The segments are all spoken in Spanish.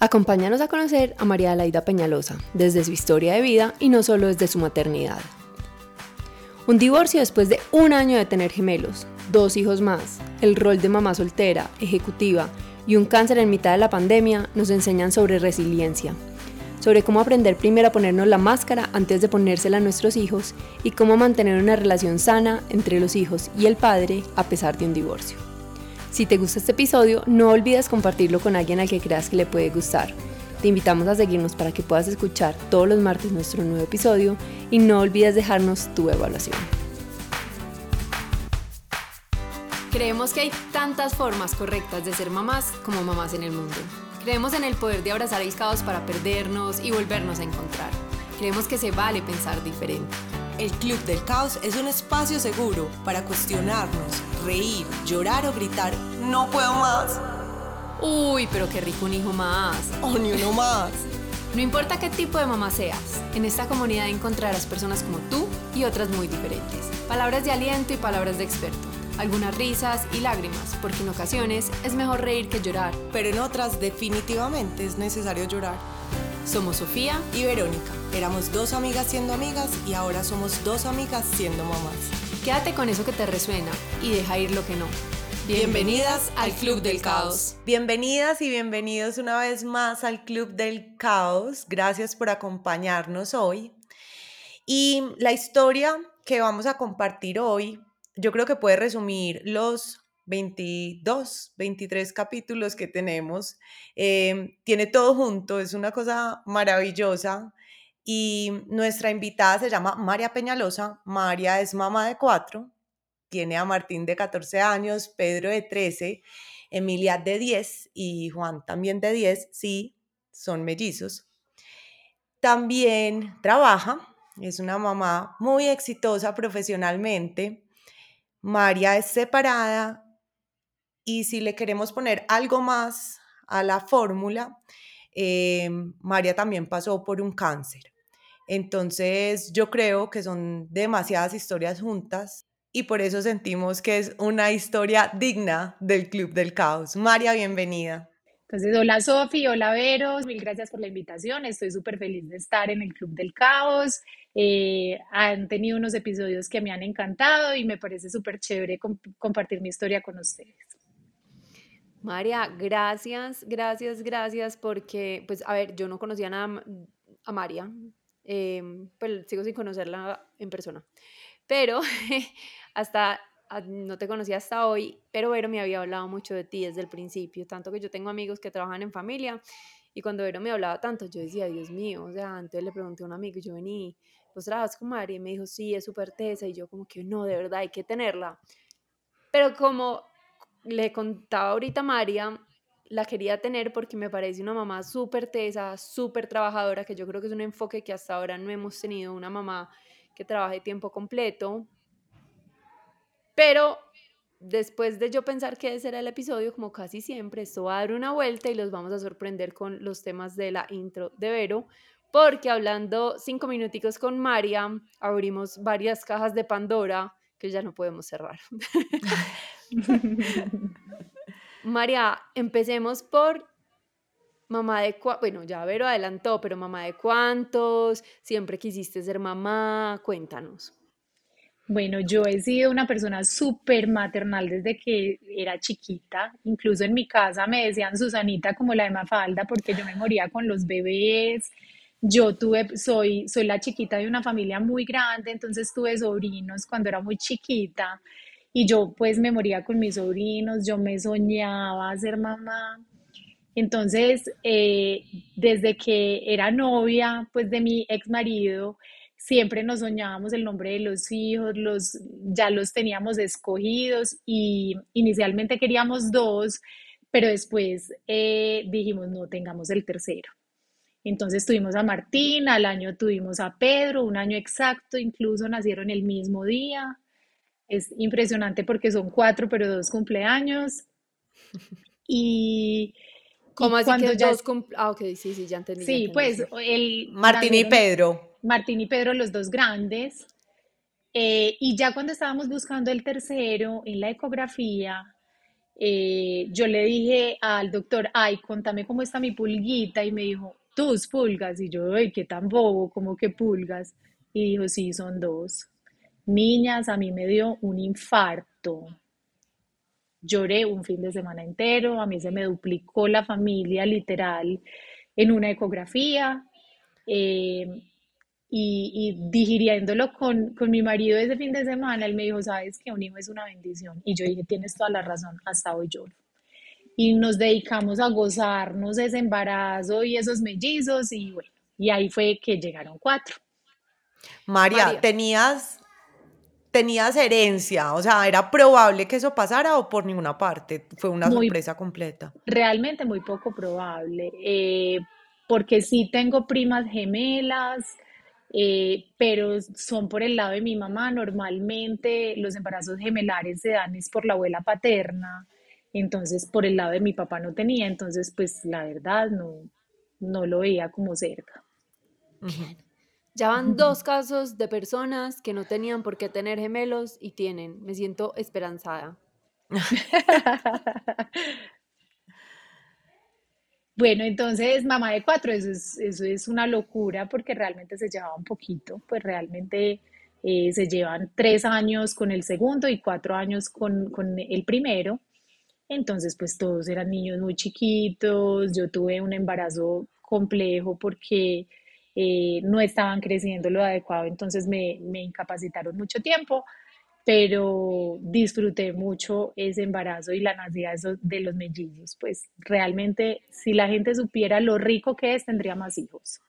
Acompáñanos a conocer a María Laida Peñalosa, desde su historia de vida y no solo desde su maternidad. Un divorcio después de un año de tener gemelos, dos hijos más, el rol de mamá soltera, ejecutiva y un cáncer en mitad de la pandemia nos enseñan sobre resiliencia, sobre cómo aprender primero a ponernos la máscara antes de ponérsela a nuestros hijos y cómo mantener una relación sana entre los hijos y el padre a pesar de un divorcio. Si te gusta este episodio, no olvides compartirlo con alguien al que creas que le puede gustar. Te invitamos a seguirnos para que puedas escuchar todos los martes nuestro nuevo episodio y no olvides dejarnos tu evaluación. Creemos que hay tantas formas correctas de ser mamás como mamás en el mundo. Creemos en el poder de abrazar el caos para perdernos y volvernos a encontrar. Creemos que se vale pensar diferente. El Club del Caos es un espacio seguro para cuestionarnos, reír, llorar o gritar, no puedo más. Uy, pero qué rico un hijo más. O ni uno más. No importa qué tipo de mamá seas, en esta comunidad encontrarás personas como tú y otras muy diferentes. Palabras de aliento y palabras de experto. Algunas risas y lágrimas, porque en ocasiones es mejor reír que llorar. Pero en otras definitivamente es necesario llorar. Somos Sofía y Verónica. Éramos dos amigas siendo amigas y ahora somos dos amigas siendo mamás. Quédate con eso que te resuena y deja ir lo que no. Bienvenidas al Club del Caos. Bienvenidas y bienvenidos una vez más al Club del Caos. Gracias por acompañarnos hoy. Y la historia que vamos a compartir hoy, yo creo que puede resumir los 22, 23 capítulos que tenemos. Em, tiene todo junto, es una cosa maravillosa. Y nuestra invitada se llama María Peñalosa. María es mamá de cuatro, tiene a Martín de 14 años, Pedro de 13, Emilia de 10 y Juan también de 10, sí, son mellizos. También trabaja, es una mamá muy exitosa profesionalmente. María es separada y si le queremos poner algo más a la fórmula, eh, María también pasó por un cáncer. Entonces yo creo que son demasiadas historias juntas y por eso sentimos que es una historia digna del Club del Caos. María, bienvenida. Entonces, hola Sofi, hola Veros, mil gracias por la invitación. Estoy súper feliz de estar en el Club del Caos. Eh, han tenido unos episodios que me han encantado y me parece súper chévere compartir mi historia con ustedes. María, gracias, gracias, gracias, porque, pues, a ver, yo no conocía nada a María, em, pues sigo sin conocerla en persona, pero hasta, ah, no te conocía hasta hoy, pero Vero me había hablado mucho de ti desde el principio, tanto que yo tengo amigos que trabajan en familia, y cuando Vero me hablaba tanto, yo decía, Dios mío, o sea, antes le pregunté a un amigo, yo vení, ¿vos trabajas con María? Y me dijo, sí, es súper tesa, y yo como que no, de verdad, hay que tenerla. Pero como le contaba ahorita a María, la quería tener porque me parece una mamá súper tesa, súper trabajadora, que yo creo que es un enfoque que hasta ahora no hemos tenido, una mamá que trabaje tiempo completo. Pero después de yo pensar que ese era el episodio, como casi siempre, esto va a dar una vuelta y los vamos a sorprender con los temas de la intro de Vero, porque hablando cinco minuticos con María, abrimos varias cajas de Pandora que ya no podemos cerrar. María, empecemos por mamá de cuántos, bueno, ya Vero adelantó, pero mamá de cuántos, siempre quisiste ser mamá, cuéntanos. Bueno, yo he sido una persona súper maternal desde que era chiquita. Incluso en mi casa me decían Susanita como la de Mafalda porque yo me moría con los bebés. Yo tuve, soy, soy la chiquita de una familia muy grande, entonces tuve sobrinos cuando era muy chiquita y yo pues me moría con mis sobrinos, yo me soñaba ser mamá. Entonces, eh, desde que era novia pues de mi ex marido, siempre nos soñábamos el nombre de los hijos, los, ya los teníamos escogidos y inicialmente queríamos dos, pero después eh, dijimos no, tengamos el tercero. Entonces tuvimos a Martín, al año tuvimos a Pedro, un año exacto, incluso nacieron el mismo día. Es impresionante porque son cuatro, pero dos cumpleaños. Y. ¿Cómo así que ya... dos cumpleaños? Ah, ok, sí, sí, ya entendí. Sí, pues el. Martín y Pedro. Martín y Pedro, los dos grandes. Eh, y ya cuando estábamos buscando el tercero en la ecografía, eh, yo le dije al doctor, ay, contame cómo está mi pulguita, y me dijo, tus pulgas, y yo, ay, qué tan bobo, como que pulgas, y dijo, sí, son dos. Niñas, a mí me dio un infarto. Lloré un fin de semana entero, a mí se me duplicó la familia literal en una ecografía. eh, y, y digiriéndolo con, con mi marido ese fin de semana, él me dijo, sabes que un hijo es una bendición. Y yo dije, tienes toda la razón, hasta hoy lloro. Y nos dedicamos a gozarnos ese embarazo y esos mellizos y bueno, y ahí fue que llegaron cuatro. María, María. tenías, tenías herencia, o sea, ¿era probable que eso pasara o por ninguna parte? Fue una Muy, sorpresa completa. realmente muy poco probable, eh, porque sí tengo primas gemelas, eh, pero son por el lado de mi mamá. Normalmente los embarazos gemelares se dan es por la abuela paterna, entonces por el lado de mi papá no tenía, entonces pues la verdad no, no lo veía como cerca. Ya van dos casos de personas que no tenían por qué tener gemelos y tienen. Me siento esperanzada. Bueno, entonces mamá de cuatro, eso es, eso es una locura porque realmente se llevaba un poquito, pues realmente eh, se llevan tres años con el segundo y cuatro años con, con el primero. Entonces, pues todos eran niños muy chiquitos. Yo tuve un embarazo complejo porque eh, no estaban creciendo lo adecuado, entonces me, me incapacitaron mucho tiempo, pero disfruté mucho ese embarazo y la nacida de, los mellizos. Pues realmente, si la gente supiera lo rico que es, tendría más hijos.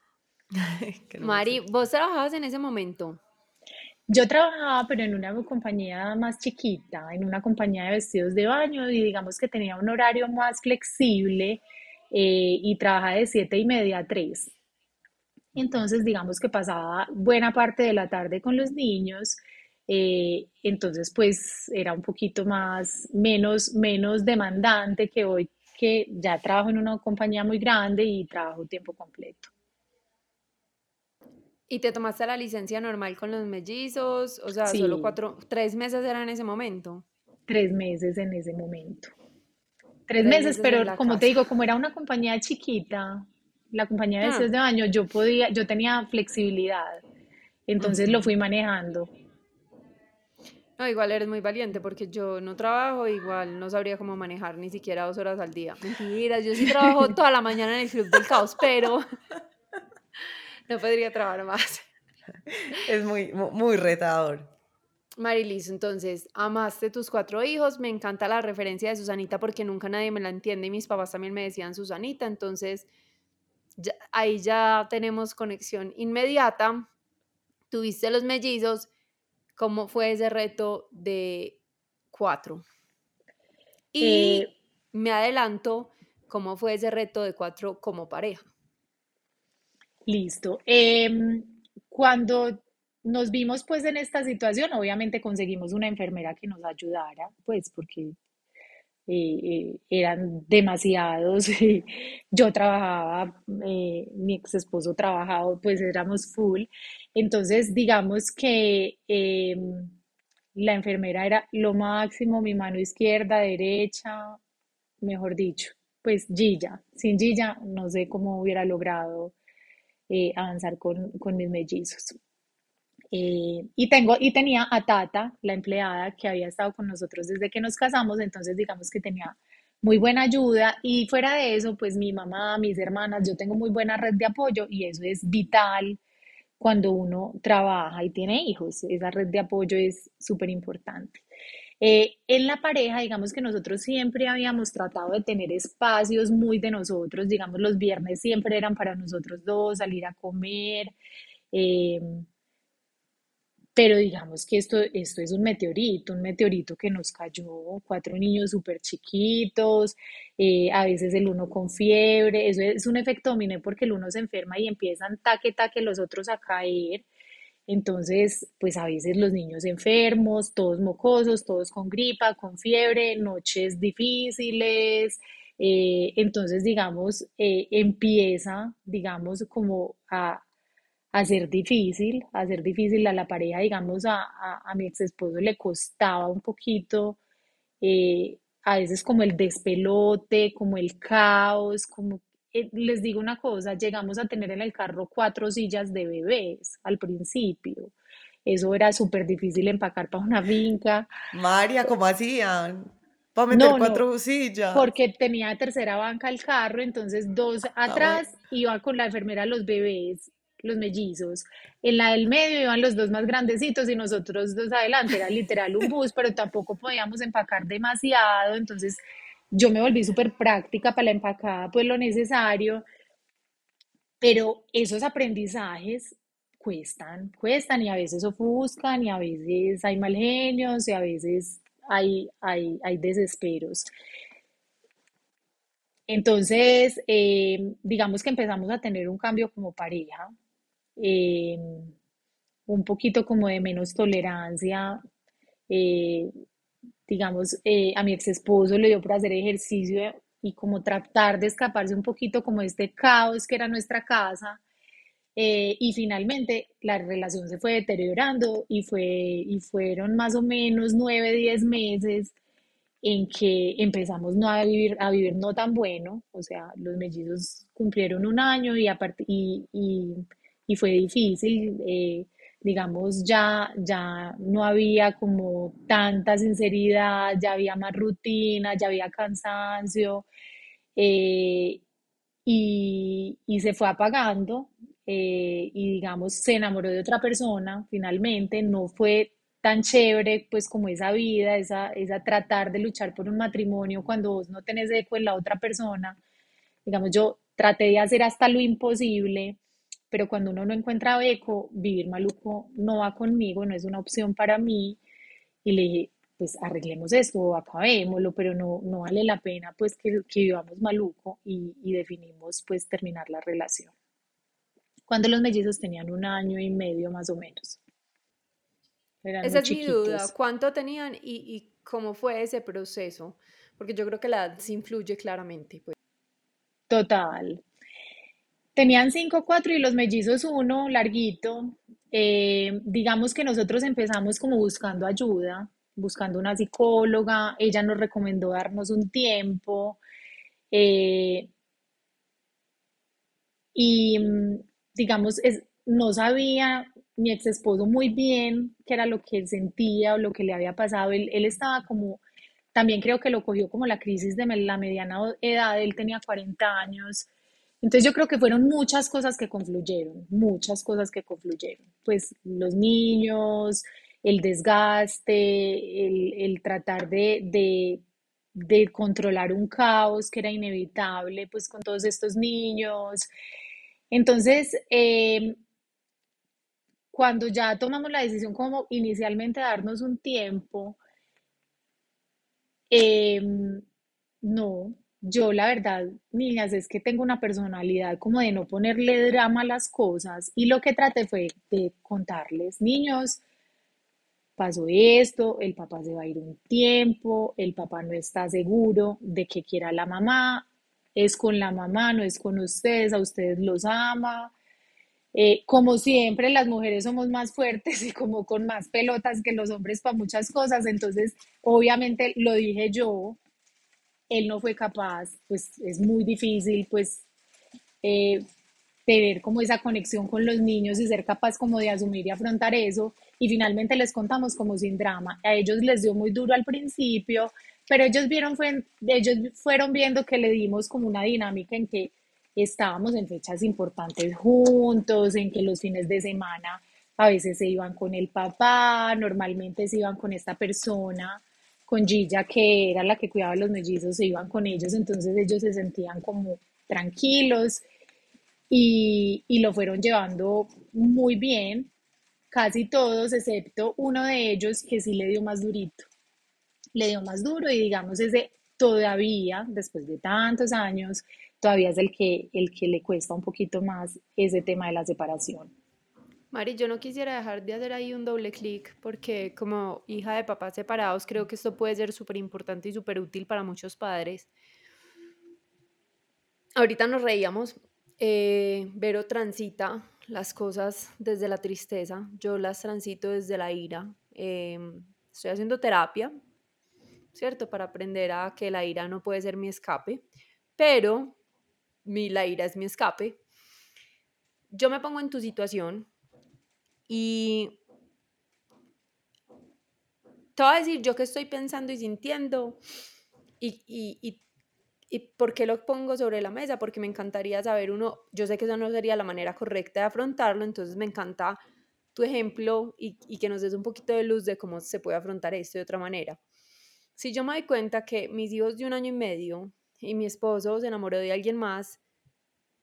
Mari. ¿vos trabajabas en ese momento? Yo trabajaba, pero en una compañía más chiquita, en una compañía de vestidos de baño y digamos que tenía un horario más flexible eh, y trabajaba de siete y media a tres. Entonces, digamos que pasaba buena parte de la tarde con los niños, eh, entonces pues era un poquito más, menos, menos demandante que hoy que ya trabajo en una compañía muy grande y trabajo tiempo completo. ¿Y te tomaste la licencia normal con los mellizos? O sea, solo cuatro, tres meses era en ese momento. tres meses en ese momento. Tres Tres meses, pero como te digo, como era una compañía chiquita, la compañía de vestidos Ah, de baño, yo podía, yo tenía flexibilidad, entonces lo fui manejando. no, igual eres muy valiente porque yo no trabajo, igual no sabría cómo manejar ni siquiera dos horas al día. Mentiras, yo sí trabajo toda la mañana en el Club del Caos, pero no podría trabajar más. Es muy, mu- muy retador. Marilis, entonces, amaste tus cuatro hijos, me encanta la referencia de Susanita porque nunca nadie me la entiende y mis papás también me decían Susanita, entonces ya- ahí ya tenemos conexión inmediata. Tuviste los mellizos, ¿cómo fue ese reto de cuatro? Eh, Y me adelanto, ¿cómo fue ese reto de cuatro como pareja? listo. Em, cuando nos vimos pues en esta situación, obviamente conseguimos una enfermera que nos ayudara, pues porque eran demasiados. Yo trabajaba, eh, mi ex esposo trabajaba, pues éramos full. Entonces, digamos que eh, la enfermera era lo máximo, mi mano izquierda, derecha, mejor dicho, pues Gilla. Sin Gilla no sé cómo hubiera logrado eh, avanzar con, con mis mellizos. Eh, y tengo, y tenía a Tata, la empleada que había estado con nosotros desde que nos casamos, entonces digamos que tenía muy buena ayuda y fuera de eso, pues mi mamá, mis hermanas, yo tengo muy buena red de apoyo y eso es vital cuando uno trabaja y tiene hijos. Esa red de apoyo es súper importante. Eh, en la pareja, digamos que nosotros siempre habíamos tratado de tener espacios muy de nosotros, digamos los viernes siempre eran para nosotros dos, salir a comer, eh, pero digamos que esto, esto es un meteorito, un meteorito que nos cayó, cuatro niños súper chiquitos, eh, a veces el uno con fiebre, eso es un efecto dominó porque el uno se enferma y empiezan taque, taque los otros a caer. Entonces, pues a veces los niños enfermos, todos mocosos, todos con gripa, con fiebre, noches difíciles. eh, entonces, digamos, eh, empieza, digamos, como a, a ser difícil, a ser difícil a la pareja, digamos, a, a, a mi ex esposo le costaba un poquito eh, a veces como el despelote, como el caos, como eh, les digo una cosa, llegamos a tener en el carro cuatro sillas de bebés al principio. Eso era súper difícil empacar para una finca. María, ¿cómo hacían? Para meter No, no, cuatro sillas. porque tenía tercera banca el carro, entonces dos Ah, bueno. atrás iba con la enfermera los bebés, los mellizos. En la del medio iban los dos más grandecitos y nosotros dos adelante. Era literal un bus, pero tampoco podíamos empacar demasiado. Entonces yo me volví súper práctica para la empacada, pues lo necesario. Pero esos aprendizajes cuestan, cuestan y a veces ofuscan y a veces hay mal genios y a veces hay, hay, hay desesperos. Entonces, eh, digamos que empezamos a tener un cambio como pareja, eh, un poquito como de menos tolerancia. eh, digamos, eh, a mi ex esposo le dio por hacer ejercicio y como tratar de escaparse un poquito como de este caos que era nuestra casa. Eh, y finalmente la relación se fue deteriorando y, fue, y fueron más o menos nueve, diez meses en que empezamos no a vivir, a vivir no tan bueno, o sea, los mellizos cumplieron un año y, y, y, y fue difícil, eh, digamos, ya, ya no había como tanta sinceridad, ya había más rutina, ya había cansancio, eh, y, y se fue apagando eh, y digamos se enamoró de otra persona finalmente, no fue tan chévere pues como esa vida, esa, esa tratar de luchar por un matrimonio cuando vos no tenés eco en la otra persona, digamos yo traté de hacer hasta lo imposible, pero cuando uno no encuentra eco, vivir maluco no va conmigo, no es una opción para mí y le dije pues arreglemos esto, acabémoslo, pero no, no vale la pena pues que, que vivamos maluco y, y definimos pues terminar la relación cuando los mellizos tenían un año y medio más o menos. Eran Esa es mi duda, chiquitos. ¿cuánto tenían y, y cómo fue ese proceso? Porque yo creo que la edad sí influye claramente, pues. Total. Tenían cinco, cuatro y los mellizos uno, larguito. Eh, digamos que nosotros empezamos como buscando ayuda, buscando una psicóloga. Ella nos recomendó darnos un tiempo. eh, y mm, digamos, es, no sabía mi ex esposo muy bien qué era lo que él sentía o lo que le había pasado. Él, él estaba como, también creo que lo cogió como la crisis de la mediana edad, él tenía 40 años. Entonces yo creo que fueron muchas cosas que confluyeron, muchas cosas que confluyeron. Pues los niños, el desgaste, el, el tratar de, de, de controlar un caos que era inevitable, pues con todos estos niños. Entonces, eh, cuando ya tomamos la decisión como inicialmente darnos un tiempo, eh, no, yo la verdad, niñas, es que tengo una personalidad como de no ponerle drama a las cosas. Y lo que traté fue de contarles, niños, pasó esto, el papá se va a ir un tiempo, el papá no está seguro de que quiera la mamá, es con la mamá, no es con ustedes, a ustedes los ama, eh, como siempre, las mujeres somos más fuertes y como con más pelotas que los hombres para muchas cosas, entonces obviamente lo dije yo, él no fue capaz, pues es muy difícil pues eh, tener como esa conexión con los niños y ser capaz como de asumir y afrontar eso. Y finalmente les contamos como sin drama. A ellos les dio muy duro al principio, pero ellos vieron, fue, ellos fueron viendo que le dimos como una dinámica en que estábamos en fechas importantes juntos, en que los fines de semana a veces se iban con el papá, normalmente se iban con esta persona, con Gilla, que era la que cuidaba a los mellizos, se iban con ellos, entonces ellos se sentían como tranquilos y, y lo fueron llevando muy bien, casi todos, excepto uno de ellos que sí le dio más durito, le dio más duro y digamos ese todavía, después de tantos años, todavía es el que, el que le cuesta un poquito más ese tema de la separación. Mari, yo no quisiera dejar de hacer ahí un doble clic porque como hija de papás separados creo que esto puede ser súper importante y súper útil para muchos padres. Ahorita nos reíamos, eh, Vero transita las cosas desde la tristeza, yo las transito desde la ira. Em, estoy haciendo terapia, ¿cierto? Para aprender a que la ira no puede ser mi escape, pero mi, la ira es mi escape. Yo me pongo en tu situación y te voy a decir yo qué estoy pensando y sintiendo y, y, y, y, por qué lo pongo sobre la mesa, porque me encantaría saber uno, yo sé que eso no sería la manera correcta de afrontarlo, entonces me encanta tu ejemplo y, y que nos des un poquito de luz de cómo se puede afrontar esto de otra manera. Si yo me doy cuenta que mis hijos de un año y medio y mi esposo se enamoró de alguien más,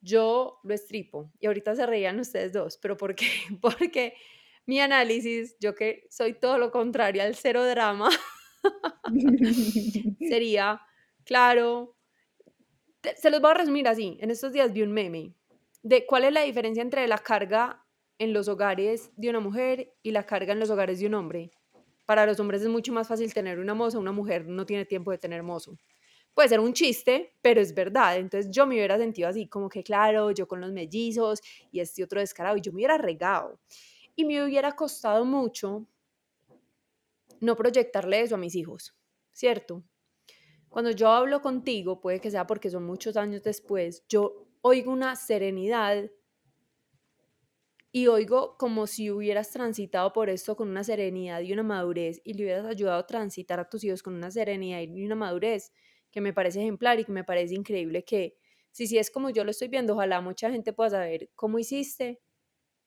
yo lo estripo. Y ahorita se reían ustedes dos, pero ¿por qué? Porque mi análisis, yo que soy todo lo contrario al cero drama, sería, claro, se los voy a resumir así. En estos días vi un meme de cuál es la diferencia entre la carga en los hogares de una mujer y la carga en los hogares de un hombre. Para los hombres es mucho más fácil tener una moza, una mujer no tiene tiempo de tener mozo. Puede ser un chiste, pero es verdad. Entonces yo me hubiera sentido así, como que claro, yo con los mellizos y este otro descarado, y yo me hubiera regado y me hubiera costado mucho no proyectarle eso a mis hijos, ¿cierto? Cuando yo hablo contigo, puede que sea porque son muchos años después, yo oigo una serenidad y oigo como si hubieras transitado por esto con una serenidad y una madurez y le hubieras ayudado a transitar a tus hijos con una serenidad y una madurez que me parece ejemplar y que me parece increíble que si si es como yo lo estoy viendo, ojalá mucha gente pueda saber cómo hiciste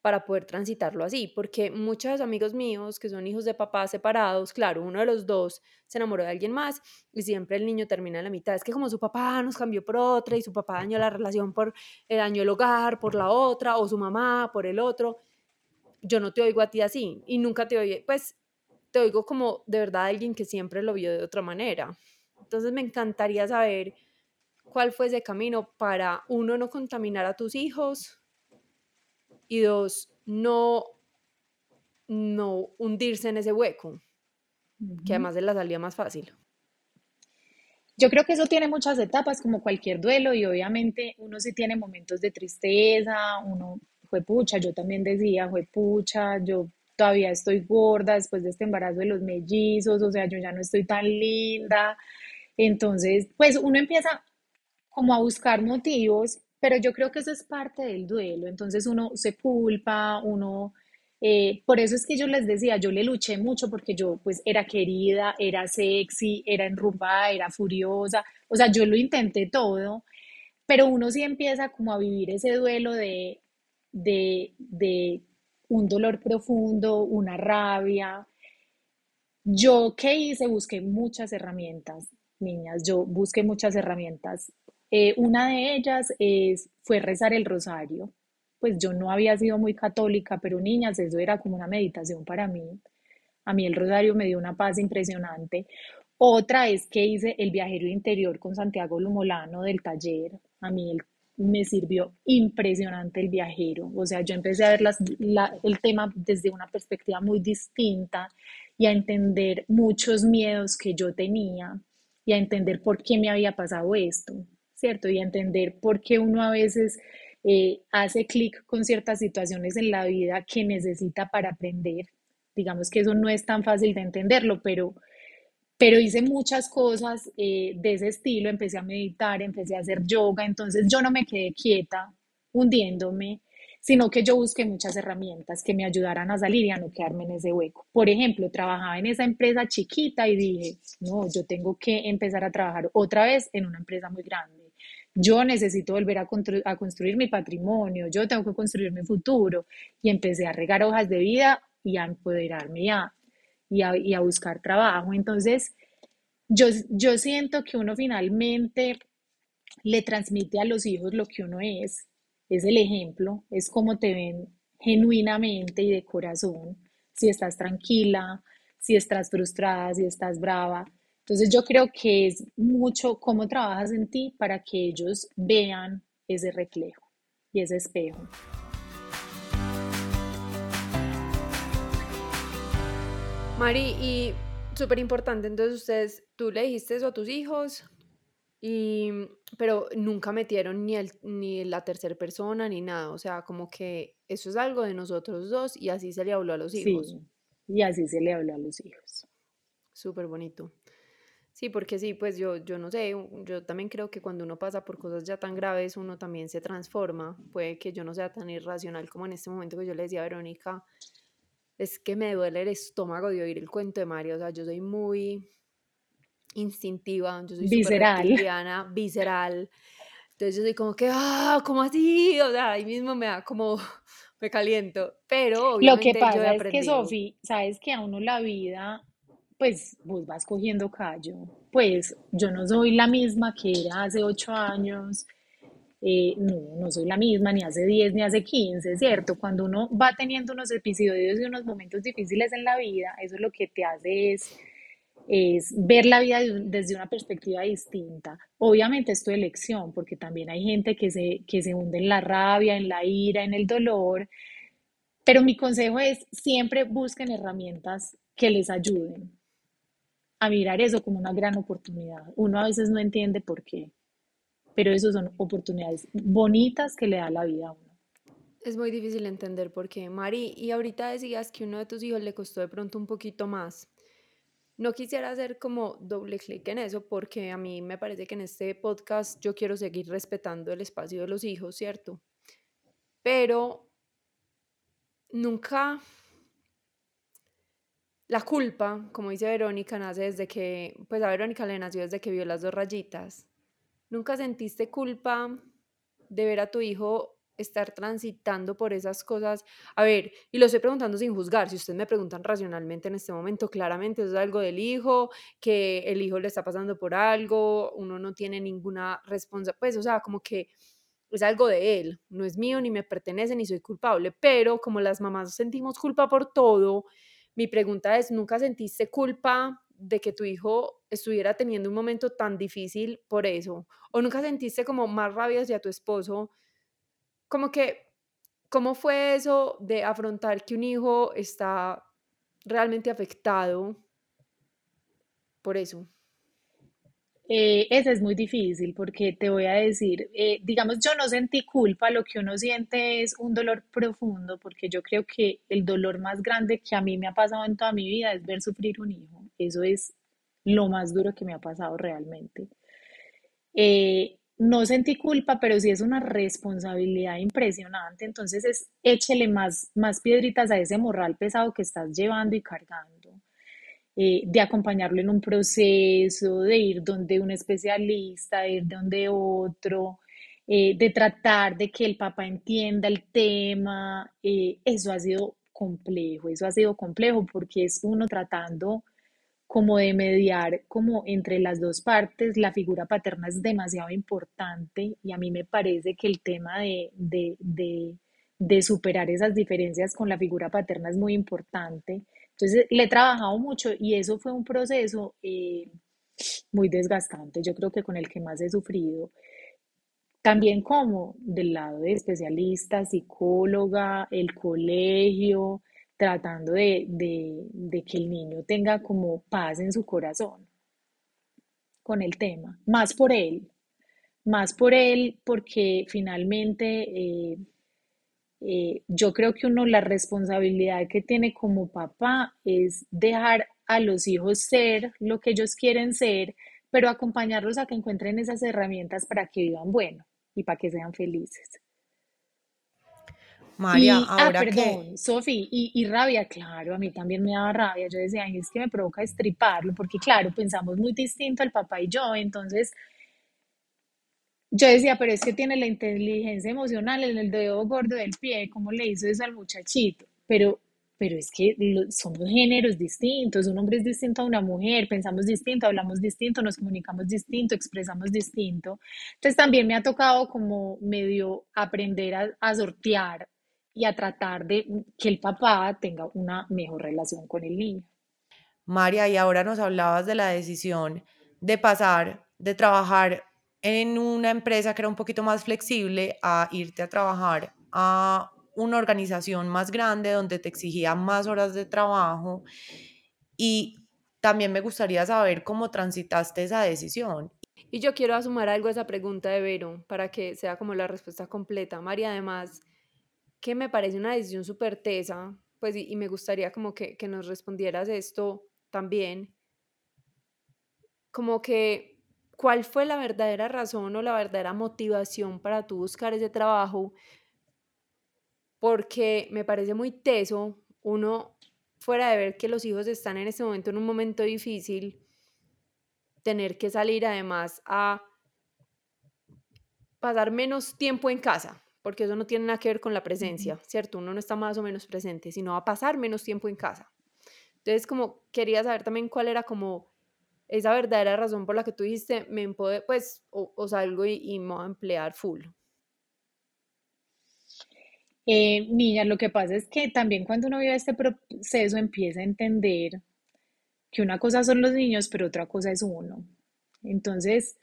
para poder transitarlo así, porque muchos amigos míos que son hijos de papás separados, claro, uno de los dos se enamoró de alguien más y siempre el niño termina en la mitad. Es que como su papá nos cambió por otra y su papá dañó la relación por el daño el hogar por la otra o su mamá por el otro, yo no te oigo a ti así y nunca te oigo, pues te oigo como de verdad alguien que siempre lo vio de otra manera. Entonces me encantaría saber cuál fue ese camino para uno no contaminar a tus hijos y dos, no, no hundirse en ese hueco, que además es la salida más fácil. Yo creo que eso tiene muchas etapas, como cualquier duelo, y obviamente uno sí tiene momentos de tristeza, uno fue pucha, yo también decía, fue pucha, yo todavía estoy gorda después de este embarazo de los mellizos, o sea, yo ya no estoy tan linda. Entonces, pues uno empieza como a buscar motivos pero yo creo que eso es parte del duelo, entonces uno se culpa, uno... Eh, por eso es que yo les decía, yo le luché mucho porque yo pues era querida, era sexy, era enrumbada, era furiosa, o sea, yo lo intenté todo, pero uno sí empieza como a vivir ese duelo de, de, de un dolor profundo, una rabia. Yo, ¿qué hice? Busqué muchas herramientas, niñas, yo busqué muchas herramientas eh, una de ellas es, fue rezar el rosario. Pues yo no había sido muy católica, pero niñas, eso era como una meditación para mí. A mí el rosario me dio una paz impresionante. Otra es que hice el viajero interior con Santiago Lumolano del taller. A mí me sirvió impresionante el viajero. O sea, yo empecé a ver el tema desde una perspectiva muy distinta y a entender muchos miedos que yo tenía y a entender por qué me había pasado esto. ¿cierto? Y entender por qué uno a veces eh, hace clic con ciertas situaciones en la vida que necesita para aprender. Digamos que eso no es tan fácil de entenderlo, pero, pero hice muchas cosas eh, de ese estilo, empecé a meditar, empecé a hacer yoga, entonces yo no me quedé quieta hundiéndome, sino que yo busqué muchas herramientas que me ayudaran a salir y a no quedarme en ese hueco. Por ejemplo, trabajaba en esa empresa chiquita y dije, no, yo tengo que empezar a trabajar otra vez en una empresa muy grande yo necesito volver a, construir mi patrimonio, yo tengo que construir mi futuro. Y empecé a regar hojas de vida y a empoderarme y a, buscar trabajo. Entonces, yo, yo siento que uno finalmente le transmite a los hijos lo que uno es, es el ejemplo, es como te ven genuinamente y de corazón, si estás tranquila, si estás frustrada, si estás brava, entonces yo creo que es mucho cómo trabajas en ti para que ellos vean ese reflejo y ese espejo. Mari, y súper importante, entonces ustedes, tú le dijiste eso a tus hijos, y, pero nunca metieron ni, el, ni la tercera persona ni nada, o sea, como que eso es algo de nosotros dos y así se le habló a los hijos. Sí, y así se le habló a los hijos. Súper bonito. Sí, porque sí, pues yo, yo no sé, yo también creo que cuando uno pasa por cosas ya tan graves, uno también se transforma. Puede que yo no sea tan irracional como en este momento que yo le decía a Verónica, es que me duele el estómago de oír el cuento de Mario, o sea, yo soy muy instintiva, yo soy Visceral. visceral, entonces yo soy como que, ah, ¿cómo así? O sea, ahí mismo me da como, me caliento, pero Lo que obviamente yo he pasa es que. Sofi, sabes que a uno la vida, pues vos vas cogiendo callo. Pues yo no soy la misma que era hace ocho años, eh, no, no soy la misma ni hace 10 ni hace 15, ¿cierto? Cuando uno va teniendo unos episodios y unos momentos difíciles en la vida, eso lo que te hace es, es ver la vida desde una perspectiva distinta. Obviamente es tu elección, porque también hay gente que se, que se hunde en la rabia, en la ira, en el dolor, pero mi consejo es siempre busquen herramientas que les ayuden a mirar eso como una gran oportunidad. Uno a veces no entiende por qué, pero eso son oportunidades bonitas que le da la vida a uno. Es muy difícil entender por qué. Mari, y ahorita decías que uno de tus hijos le costó de pronto un poquito más. No quisiera hacer como doble clic en eso porque a mí me parece que en este podcast yo quiero seguir respetando el espacio de los hijos, ¿cierto? Pero nunca la culpa, como dice Verónica, nace desde que, pues a Verónica le nació desde que vio las dos rayitas. ¿Nunca sentiste culpa de ver a tu hijo estar transitando por esas cosas? A ver, y lo estoy preguntando sin juzgar, si ustedes me preguntan racionalmente en este momento, claramente es algo del hijo, que el hijo le está pasando por algo, uno no tiene ninguna responsabilidad, pues o sea, como que es algo de él, no es mío, ni me pertenece, ni soy culpable, pero como las mamás sentimos culpa por todo, mi pregunta es, ¿nunca sentiste culpa de que tu hijo estuviera teniendo un momento tan difícil por eso? ¿O nunca sentiste como más rabia hacia tu esposo? Como que, ¿cómo fue eso de afrontar que un hijo está realmente afectado por eso? Eh, es muy difícil porque te voy a decir, eh, digamos, yo no sentí culpa, lo que uno siente es un dolor profundo, porque yo creo que el dolor más grande que a mí me ha pasado en toda mi vida es ver sufrir un hijo. Eso es lo más duro que me ha pasado realmente. Eh, no sentí culpa, pero sí es una responsabilidad impresionante. Entonces es échele más, más piedritas a ese morral pesado que estás llevando y cargando. Eh, de acompañarlo en un proceso, de ir donde un especialista, de ir donde otro, eh, de tratar de que el papá entienda el tema. eh, eso ha sido complejo, eso ha sido complejo porque es uno tratando como de mediar como entre las dos partes, la figura paterna es demasiado importante y a mí me parece que el tema de, de, de, de superar esas diferencias con la figura paterna es muy importante. Entonces, le he trabajado mucho y eso fue un proceso eh, muy desgastante, yo creo que con el que más he sufrido. También como del lado de especialista, psicóloga, el colegio, tratando de, que el niño tenga como paz en su corazón con el tema, más por él, más por él, porque finalmente eh, eh, yo creo que uno la responsabilidad que tiene como papá es dejar a los hijos ser lo que ellos quieren ser, pero acompañarlos a que encuentren esas herramientas para que vivan bueno y para que sean felices. María, Y, ah, ahora que, perdón, Sofi, y, y rabia, claro, a mí también me daba rabia. Yo decía, "Ay, es que me provoca estriparlo, porque claro, pensamos muy distinto el papá y yo, entonces yo decía, pero es que tiene la inteligencia emocional en el dedo gordo del pie, ¿cómo le hizo eso al muchachito? Pero, pero es que somos géneros distintos, un hombre es distinto a una mujer, pensamos distinto, hablamos distinto, nos comunicamos distinto, expresamos distinto. Entonces también me ha tocado como medio aprender a, a sortear y a tratar de que el papá tenga una mejor relación con el niño. María, y ahora nos hablabas de la decisión de pasar de trabajar en una empresa que era un poquito más flexible a irte a trabajar a una organización más grande donde te exigía más horas de trabajo. Y también me gustaría saber cómo transitaste esa decisión. Y yo quiero sumar algo a esa pregunta de Vero para que sea como la respuesta completa. María, además, que me parece una decisión súper tesa, pues y, me gustaría como que, que nos respondieras esto también. como que, ¿cuál fue la verdadera razón o la verdadera motivación para tú buscar ese trabajo? Porque me parece muy teso, uno, fuera de ver que los hijos están en este momento en un momento difícil, tener que salir además a pasar menos tiempo en casa, porque eso no tiene nada que ver con la presencia, ¿cierto? Uno no está más o menos presente, sino a pasar menos tiempo en casa. Entonces, como quería saber también cuál era como esa verdadera razón por la que tú dijiste, me empode, pues, o, salgo y, y, me voy a emplear full. Eh, niña, lo que pasa es que también cuando uno vive este proceso empieza a entender que una cosa son los niños, pero otra cosa es uno. Entonces,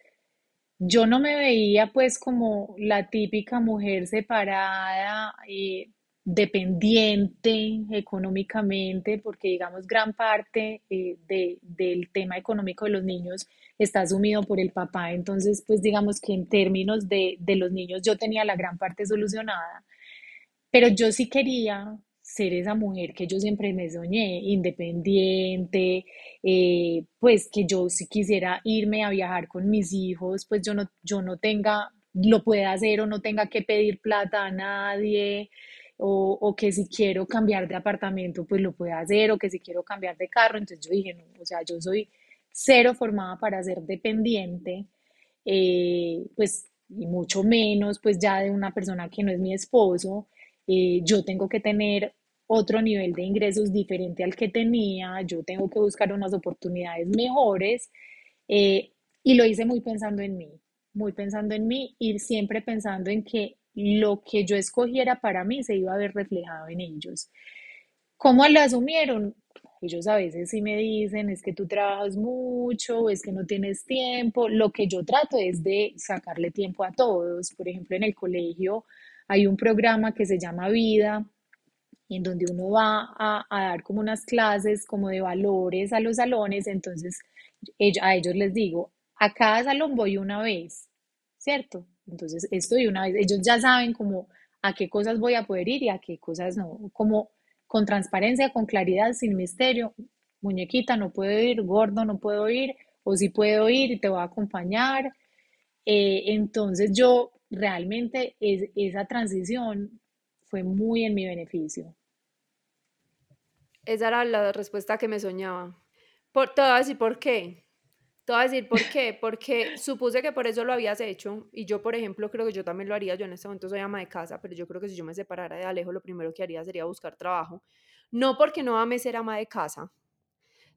yo no me veía pues como la típica mujer separada, eh, dependiente económicamente, porque digamos gran parte eh, del tema económico de los niños está asumido por el papá. Entonces, pues digamos que en términos de, de los niños yo tenía la gran parte solucionada, pero yo sí quería ser esa mujer que yo siempre me soñé, independiente, eh, pues que yo si quisiera irme a viajar con mis hijos, pues yo no, yo no tenga, lo pueda hacer o no tenga que pedir plata a nadie, o, que si quiero cambiar de apartamento, pues lo pueda hacer, o que si quiero cambiar de carro, entonces yo dije, no, o sea, yo soy cero formada para ser dependiente, eh, pues y mucho menos pues ya de una persona que no es mi esposo, eh, yo tengo que tener otro nivel de ingresos diferente al que tenía, yo tengo que buscar unas oportunidades mejores eh, y lo hice muy pensando en mí, muy pensando en mí y siempre pensando en que lo que yo escogiera para mí se iba a ver reflejado en ellos. ¿Cómo lo asumieron? Ellos a veces sí me dicen, es que tú trabajas mucho, es que no tienes tiempo. Lo que yo trato es de sacarle tiempo a todos. Por ejemplo, en el colegio hay un programa que se llama Vida, en donde uno va a, dar como unas clases como de valores a los salones, entonces a ellos les digo, a cada salón voy una vez, ¿cierto? Entonces estoy una vez, ellos ya saben como a qué cosas voy a poder ir y a qué cosas no, como con transparencia, con claridad, sin misterio, muñequita, no puedo ir, gordo, no puedo ir, o si puedo ir y te voy a acompañar. Eh, entonces yo realmente es, esa transición fue muy en mi beneficio. Esa era la respuesta que me soñaba. Por, te voy a decir por qué. Te voy a decir por qué. Porque supuse que por eso lo habías hecho. Y yo, por ejemplo, creo que yo también lo haría. Yo en este momento soy ama de casa, pero yo creo que si yo me separara de Alejo, lo primero que haría sería buscar trabajo. No porque no ame ser ama de casa,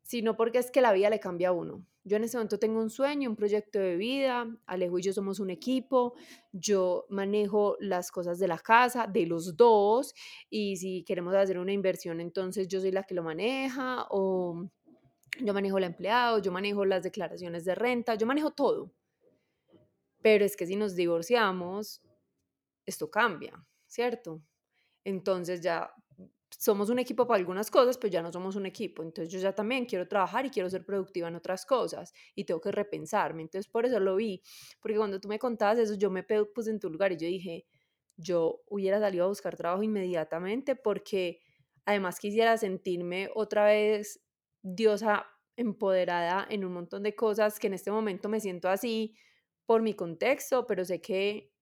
sino porque es que la vida le cambia a uno. Yo en este momento tengo un sueño, un proyecto de vida, Alejo y yo somos un equipo, yo manejo las cosas de la casa, de los dos, y si queremos hacer una inversión, entonces yo soy la que lo maneja, o yo manejo el empleado, yo manejo las declaraciones de renta, yo manejo todo. Pero es que si nos divorciamos, esto cambia, ¿cierto? Entonces ya somos un equipo para algunas cosas, pero ya no somos un equipo. Entonces yo ya también quiero trabajar y quiero ser productiva en otras cosas y tengo que repensarme. Entonces por eso lo vi, porque cuando tú me contabas eso, yo me puse en tu lugar y yo dije, yo hubiera salido a buscar trabajo inmediatamente porque además quisiera sentirme otra vez diosa empoderada en un montón de cosas que en este momento me siento así por mi contexto, pero sé que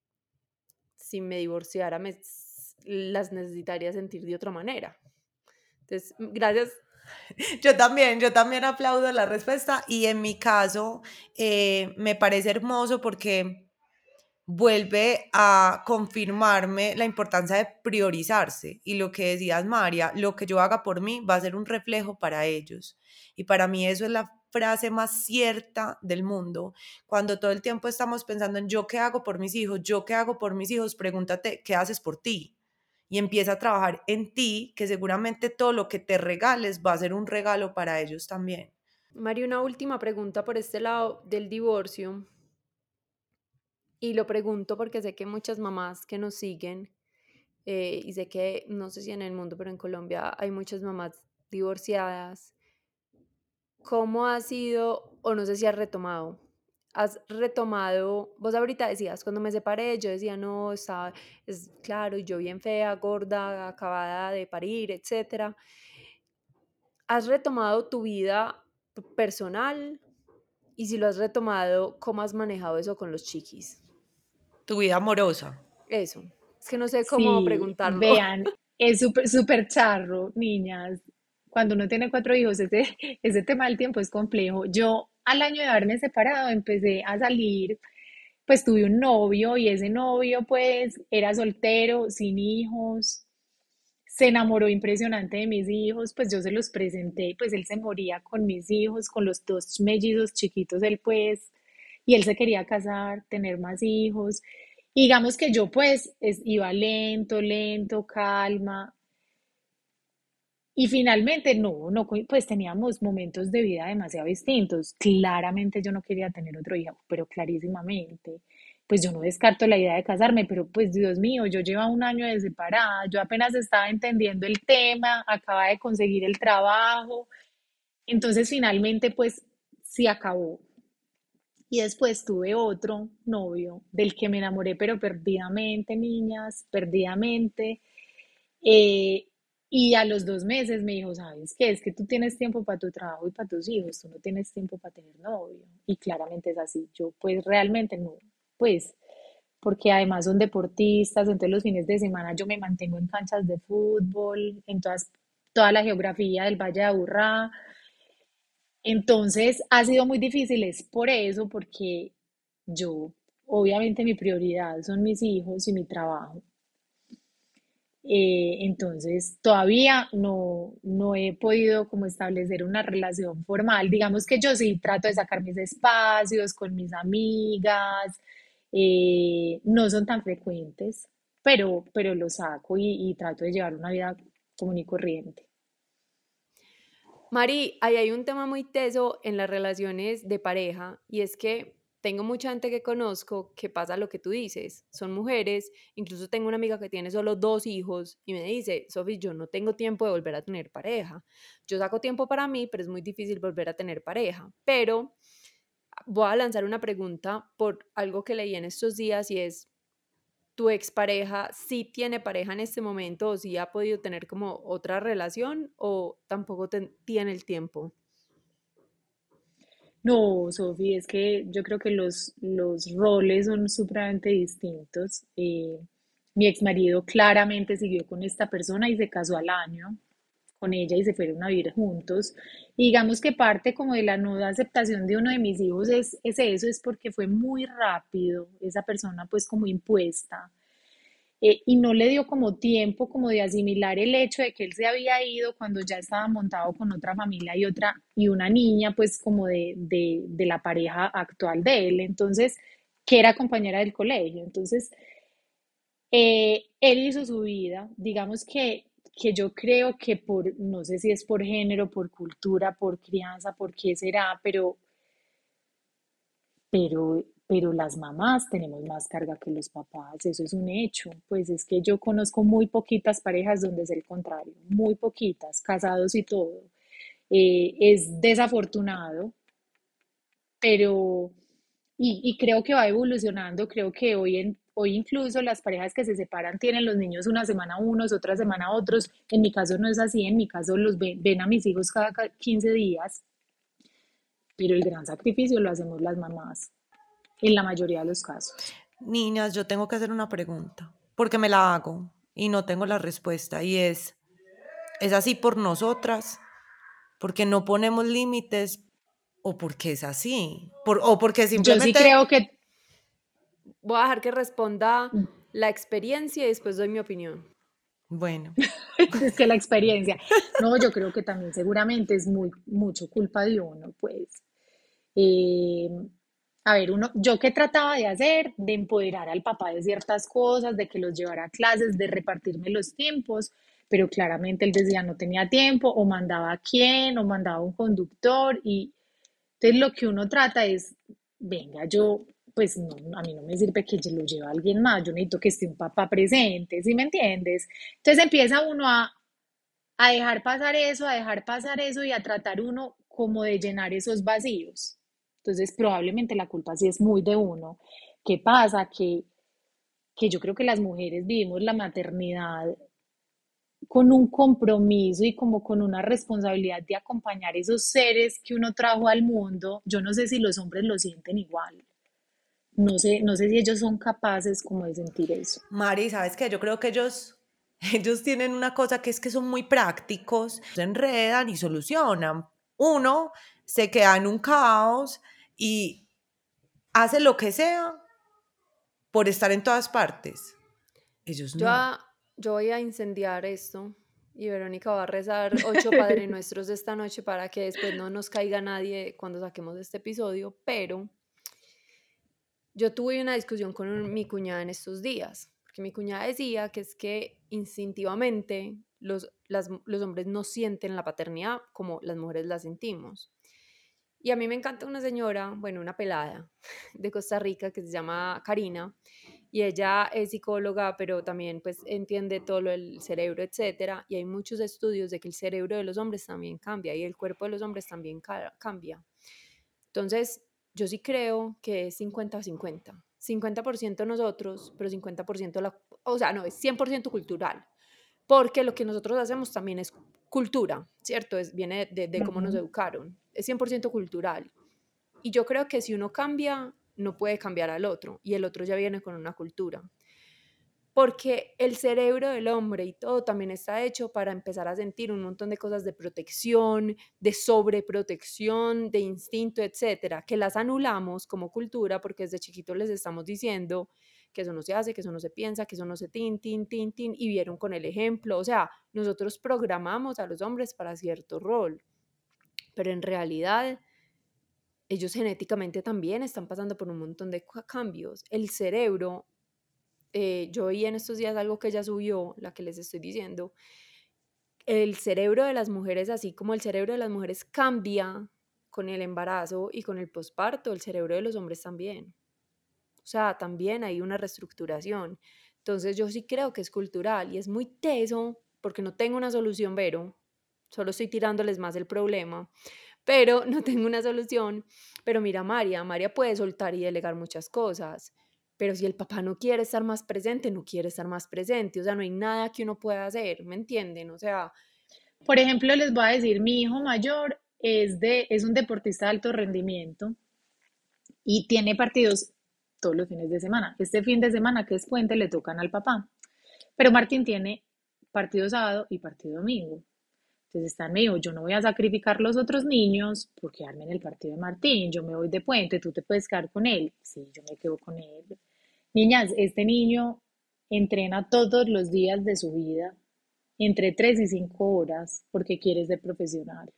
si me divorciara me las necesitaría sentir de otra manera. Entonces, gracias. Yo también, yo también aplaudo la respuesta y en mi caso eh, me parece hermoso porque vuelve a confirmarme la importancia de priorizarse y lo que decías, María, lo que yo haga por mí va a ser un reflejo para ellos. Y para mí eso es la frase más cierta del mundo. Cuando todo el tiempo estamos pensando en yo qué hago por mis hijos, yo qué hago por mis hijos, pregúntate qué haces por ti y empieza a trabajar en ti, que seguramente todo lo que te regales va a ser un regalo para ellos también. María, una última pregunta por este lado del divorcio. Y lo pregunto porque sé que muchas mamás que nos siguen, eh, y sé que no sé si en el mundo, pero en Colombia hay muchas mamás divorciadas. ¿Cómo ha sido, o no sé si has retomado, has retomado, vos ahorita decías, cuando me separé, yo decía, no, estaba, es claro, yo bien fea, gorda, acabada de parir, etcétera. ¿Has retomado tu vida personal Y si lo has retomado, ¿cómo has manejado eso con los chiquis? Tu vida amorosa. Eso. Es que no sé cómo Sí, preguntarlo. vean, es súper súper charro, niñas. Cuando uno tiene cuatro hijos, ese, ese tema del tiempo es complejo. Yo, al año de haberme separado, empecé a salir, pues tuve un novio y ese novio, pues, era soltero, sin hijos, se enamoró impresionante de mis hijos, pues yo se los presenté, pues él se moría con mis hijos, con los dos mellizos chiquitos, él pues, y él se quería casar, tener más hijos. Digamos que yo pues es- iba lento, lento, calma. Y finalmente no, no, pues teníamos momentos de vida demasiado distintos. Claramente yo no quería tener otro hijo, pero clarísimamente. Pues yo no descarto la idea de casarme, pero pues Dios mío, yo llevo un año de separada, yo apenas estaba entendiendo el tema, acaba de conseguir el trabajo, entonces finalmente pues sí acabó. Y después tuve otro novio del que me enamoré, pero perdidamente, niñas, perdidamente. Eh, y a los dos meses me dijo, ¿sabes qué? Es que tú tienes tiempo para tu trabajo y para tus hijos, tú no tienes tiempo para tener novio. Y claramente es así. Yo pues realmente no, pues, porque además son deportistas, entonces los fines de semana yo me mantengo en canchas de fútbol, en todas, toda la geografía del Valle de Aburrá. Entonces ha sido muy difícil, es por eso, porque yo, obviamente mi prioridad son mis hijos y mi trabajo. Eh, entonces, todavía no, no he podido como establecer una relación formal. Digamos que yo sí trato de sacar mis espacios con mis amigas, eh, no son tan frecuentes, pero, pero los saco y, y trato de llevar una vida común y corriente. Mari, ahí hay un tema muy teso en las relaciones de pareja y es que tengo mucha gente que conozco que pasa lo que tú dices, son mujeres, incluso tengo una amiga que tiene solo dos hijos y me dice, Sofi, yo no tengo tiempo de volver a tener pareja, yo saco tiempo para mí, pero es muy difícil volver a tener pareja, pero voy a lanzar una pregunta por algo que leí en estos días y es, ¿tu expareja sí tiene pareja en este momento o sí ha podido tener como otra relación o tampoco tiene el tiempo? No, Sofi, es que yo creo que los, los roles son supremamente distintos. Eh, mi ex marido claramente siguió con esta persona y se casó al año con ella y se fueron a vivir juntos. Y digamos que parte como de la no aceptación de uno de mis hijos es, es eso, es porque fue muy rápido esa persona pues como impuesta eh, y no le dio como tiempo como de asimilar el hecho de que él se había ido cuando ya estaba montado con otra familia y otra y una niña pues como de, de, de la pareja actual de él, entonces, que era compañera del colegio. Entonces, eh, él hizo su vida, digamos que, que yo creo que por, no sé si es por género, por cultura, por crianza, por qué será, pero pero, pero las mamás tenemos más carga que los papás, eso es un hecho. Pues es que yo conozco muy poquitas parejas donde es el contrario, muy poquitas, casados y todo. Eh, es desafortunado, pero, y, y creo que va evolucionando, creo que hoy, en, hoy incluso las parejas que se separan tienen los niños una semana unos, otra semana otros. En mi caso no es así, en mi caso los ven, ven a mis hijos cada ca- 15 días, pero el gran sacrificio lo hacemos las mamás en la mayoría de los casos. Niñas, yo tengo que hacer una pregunta, porque me la hago y no tengo la respuesta, y es, ¿es así por nosotras? ¿Porque no ponemos límites? ¿O porque es así? Por, ¿O porque Yo sí simplemente... creo que Voy a dejar que responda la experiencia y después doy mi opinión. Bueno, es que la experiencia, no, yo creo que también seguramente es muy, mucho culpa de uno, pues. Eh, a ver, uno, yo qué trataba de hacer, de empoderar al papá de ciertas cosas, de que los llevara a clases, de repartirme los tiempos, pero claramente él decía no tenía tiempo, o mandaba a quién, o mandaba a un conductor, y entonces lo que uno trata es, venga, yo, pues no, a mí no me sirve que lo lleve a alguien más, yo necesito que esté un papá presente, ¿sí me entiendes? Entonces empieza uno a, a dejar pasar eso, a dejar pasar eso y a tratar uno como de llenar esos vacíos. Entonces probablemente la culpa sí es muy de uno. ¿Qué pasa? Que, que yo creo que las mujeres vivimos la maternidad con un compromiso y como con una responsabilidad de acompañar esos seres que uno trajo al mundo. Yo no sé si los hombres lo sienten igual. No sé, no sé si ellos son capaces como de sentir eso. Mari, ¿sabes qué? Yo creo que ellos, ellos tienen una cosa que es que son muy prácticos, se enredan y solucionan. Uno se queda en un caos y hace lo que sea por estar en todas partes. Ellos Yo, no. yo voy a incendiar esto y Verónica va a rezar ocho Padre Nuestros de esta noche para que después no nos caiga nadie cuando saquemos este episodio, pero yo tuve una discusión con un- mi cuñada en estos días, porque mi cuñada decía que es que instintivamente los, las- los hombres no sienten la paternidad como las mujeres la sentimos. Y a mí me encanta una señora, bueno, una pelada de Costa Rica que se llama Karina, y ella es psicóloga, pero también pues entiende todo lo del cerebro, etcétera, y hay muchos estudios de que el cerebro de los hombres también cambia y el cuerpo de los hombres también ca- cambia. Entonces, yo sí creo que es 50-50. 50% nosotros, pero 50% la... O sea, no, es 100% cultural. Porque lo que nosotros hacemos también es cultura, ¿cierto? Es, viene de, de cómo nos educaron. Es 100% cultural. Y yo creo que si uno cambia, no puede cambiar al otro. Y el otro ya viene con una cultura. Porque el cerebro del hombre y todo también está hecho para empezar a sentir un montón de cosas de protección, de sobreprotección, de instinto, etcétera, que las anulamos como cultura porque desde chiquitos les estamos diciendo que eso no se hace, que eso no se piensa, que eso no se tin, tin, tin, tin, y vieron con el ejemplo. O sea, nosotros programamos a los hombres para cierto rol, pero en realidad ellos genéticamente también están pasando por un montón de ca- cambios. El cerebro, eh, yo vi en estos días algo que ella subió, la que les estoy diciendo, el cerebro de las mujeres, así como el cerebro de las mujeres cambia con el embarazo y con el posparto, el cerebro de los hombres también. O sea, también hay una reestructuración. Entonces yo sí creo que es cultural y es muy teso porque no tengo una solución, Vero. Solo estoy tirándoles más el problema, pero no tengo una solución. Pero mira, María, María puede soltar y delegar muchas cosas. Pero si el papá no quiere estar más presente, no quiere estar más presente. O sea, no hay nada que uno pueda hacer, ¿me entienden? O sea, Por ejemplo, les voy a decir, mi hijo mayor es de, es un deportista de alto rendimiento y tiene partidos todos los fines de semana. Este fin de semana, que es puente, le tocan al papá. Pero Martín tiene partido sábado y partido domingo. Entonces está me dijo, yo no voy a sacrificar los otros niños por quedarme en el partido de Martín, yo me voy de puente, tú te puedes quedar con él. Sí, yo me quedo con él. Niñas, este niño entrena todos los días de su vida, entre 3 y 5 horas, porque quiere ser profesional.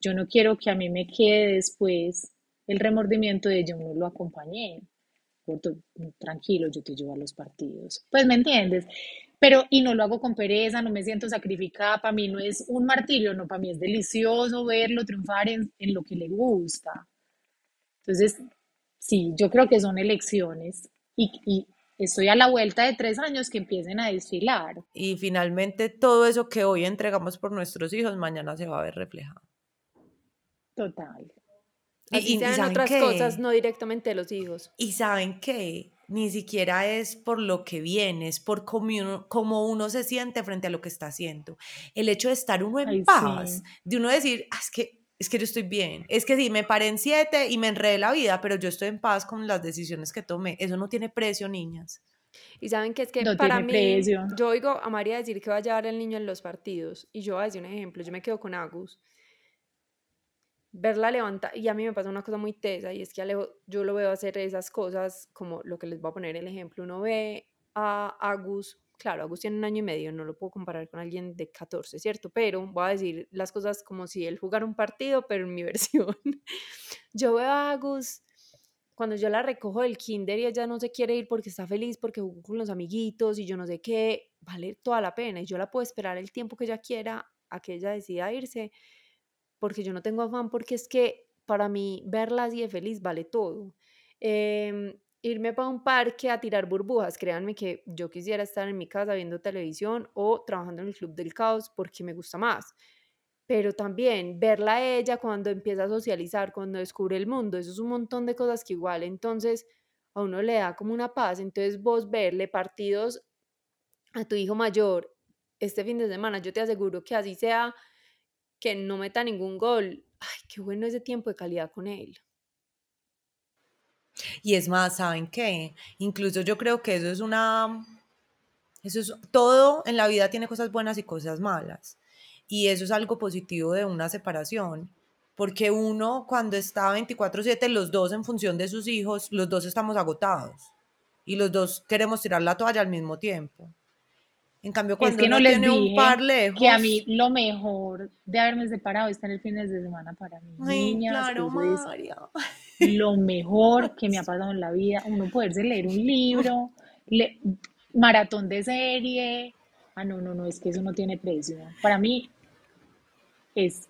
Yo no quiero que a mí me quede después el remordimiento de yo no lo acompañé. Tranquilo, yo te llevo a los partidos. Pues me entiendes. Pero, y no lo hago con pereza, no me siento sacrificada. Para mí no es un martirio, no, para mí es delicioso verlo triunfar en, en lo que le gusta. Entonces, sí, yo creo que son elecciones y, y estoy a la vuelta de tres años que empiecen a desfilar. Y finalmente todo eso que hoy entregamos por nuestros hijos, mañana se va a ver reflejado. Total. Y- así y- y sean ¿saben otras qué? cosas, no directamente de los hijos. Y saben que ni siquiera es por lo que viene, es por cómo uno, cómo uno se siente frente a lo que está haciendo. El hecho de estar uno en Ay, paz, sí. de uno decir, "Ah, es que, es que yo estoy bien, es que sí, me paré en siete y me enredé la vida, pero yo estoy en paz con las decisiones que tomé. Eso no tiene precio, niñas. Y saben que es que No para mí, precio. yo oigo a María decir que va a llevar al niño en los partidos. Y yo voy a decir un ejemplo, yo me quedo con Agus. Verla levantar, y a mí me pasa una cosa muy tesa, y es que Alejo, yo lo veo hacer esas cosas, como lo que les voy a poner el ejemplo. Uno ve a Agus, claro, Agus tiene un año y medio, no lo puedo comparar con alguien de 14, ¿cierto? Pero voy a decir las cosas como si él jugara un partido, pero en mi versión. Yo veo a Agus cuando yo la recojo del kinder y ella no se quiere ir porque está feliz, porque jugó con los amiguitos y yo no sé qué, vale toda la pena y yo la puedo esperar el tiempo que ella quiera a que ella decida irse, porque yo no tengo afán, porque es que para mí verla así de feliz vale todo. Em, irme para un parque a tirar burbujas, créanme que yo quisiera estar en mi casa viendo televisión o trabajando en el Club del Caos porque me gusta más pero también verla a ella cuando empieza a socializar, cuando descubre el mundo, eso es un montón de cosas que igual entonces a uno le da como una paz. Entonces vos verle partidos a tu hijo mayor este fin de semana, yo te aseguro que así sea que no meta ningún gol, ay, qué bueno ese tiempo de calidad con él. Y es más, ¿saben qué? Incluso yo creo que eso es una... Eso es, todo en la vida tiene cosas buenas y cosas malas. Y eso es algo positivo de una separación. Porque uno, cuando está 24/7, los dos en función de sus hijos, los dos estamos agotados. Y los dos queremos tirar la toalla al mismo tiempo. En cambio, cuando es que no uno les tiene un par lejos... que a mí lo mejor de haberme separado es tener fines de semana para mí. Ay, Niñas, claro, María. lo mejor que me ha pasado en la vida. Uno poderse leer un libro, le- maratón de serie. Ah, no, no, no, es que eso no tiene precio. Para mí es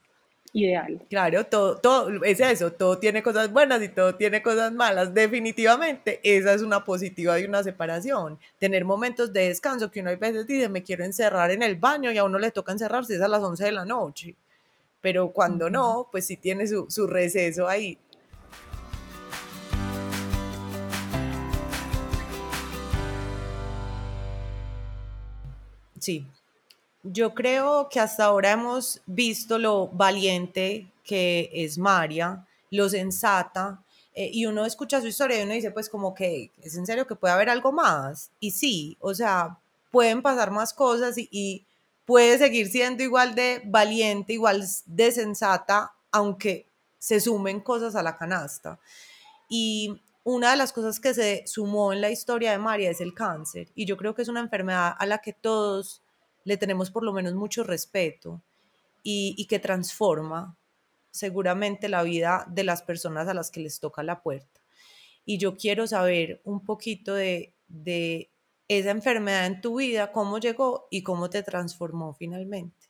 ideal. Claro, todo, todo es eso, todo tiene cosas buenas y todo tiene cosas malas. Definitivamente, esa es una positiva de una separación. Tener momentos de descanso que uno a veces dice, me quiero encerrar en el baño y a uno le toca encerrarse es a las 11 de la noche. Pero cuando no, pues sí tiene su, su receso ahí. Sí, yo creo que hasta ahora hemos visto lo valiente que es María, lo sensata, eh, y uno escucha su historia y uno dice, pues como que es en serio que puede haber algo más. Y sí, o sea, pueden pasar más cosas y, y puede seguir siendo igual de valiente, igual de sensata, aunque se sumen cosas a la canasta. Y una de las cosas que se sumó en la historia de María es el cáncer. Y yo creo que es una enfermedad a la que todos le tenemos por lo menos mucho respeto y, y que transforma seguramente la vida de las personas a las que les toca la puerta. Y yo quiero saber un poquito de, de esa enfermedad en tu vida, cómo llegó y cómo te transformó finalmente.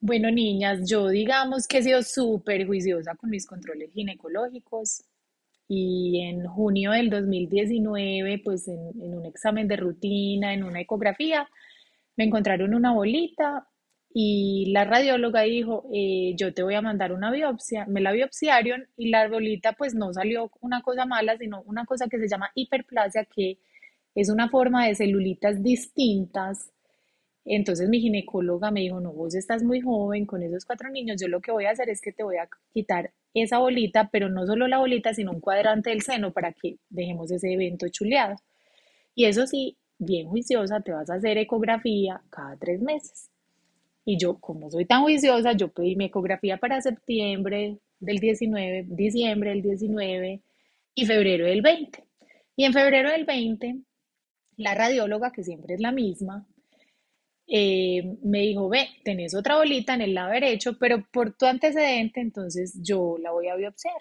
Bueno, niñas, yo digamos que he sido súper juiciosa con mis controles ginecológicos y en junio del 2019, pues en, un examen de rutina, en una ecografía, me encontraron una bolita y la radióloga dijo, eh, yo te voy a mandar una biopsia. Me la biopsiaron y la bolita pues no salió una cosa mala, sino una cosa que se llama hiperplasia, que es una forma de celulitas distintas entonces mi ginecóloga me dijo, no, vos estás muy joven con esos cuatro niños, yo lo que voy a hacer es que te voy a quitar esa bolita, pero no solo la bolita, sino un cuadrante del seno para que dejemos ese evento chuleado. Y eso sí, bien juiciosa, te vas a hacer ecografía cada tres meses. Y yo, como soy tan juiciosa, yo pedí mi ecografía para septiembre del 19, diciembre del 19 y febrero del 20. Y en febrero del 20, la radióloga, que siempre es la misma, eh, me dijo, ve, tenés otra bolita en el lado derecho, pero por tu antecedente, entonces yo la voy a biopsiar.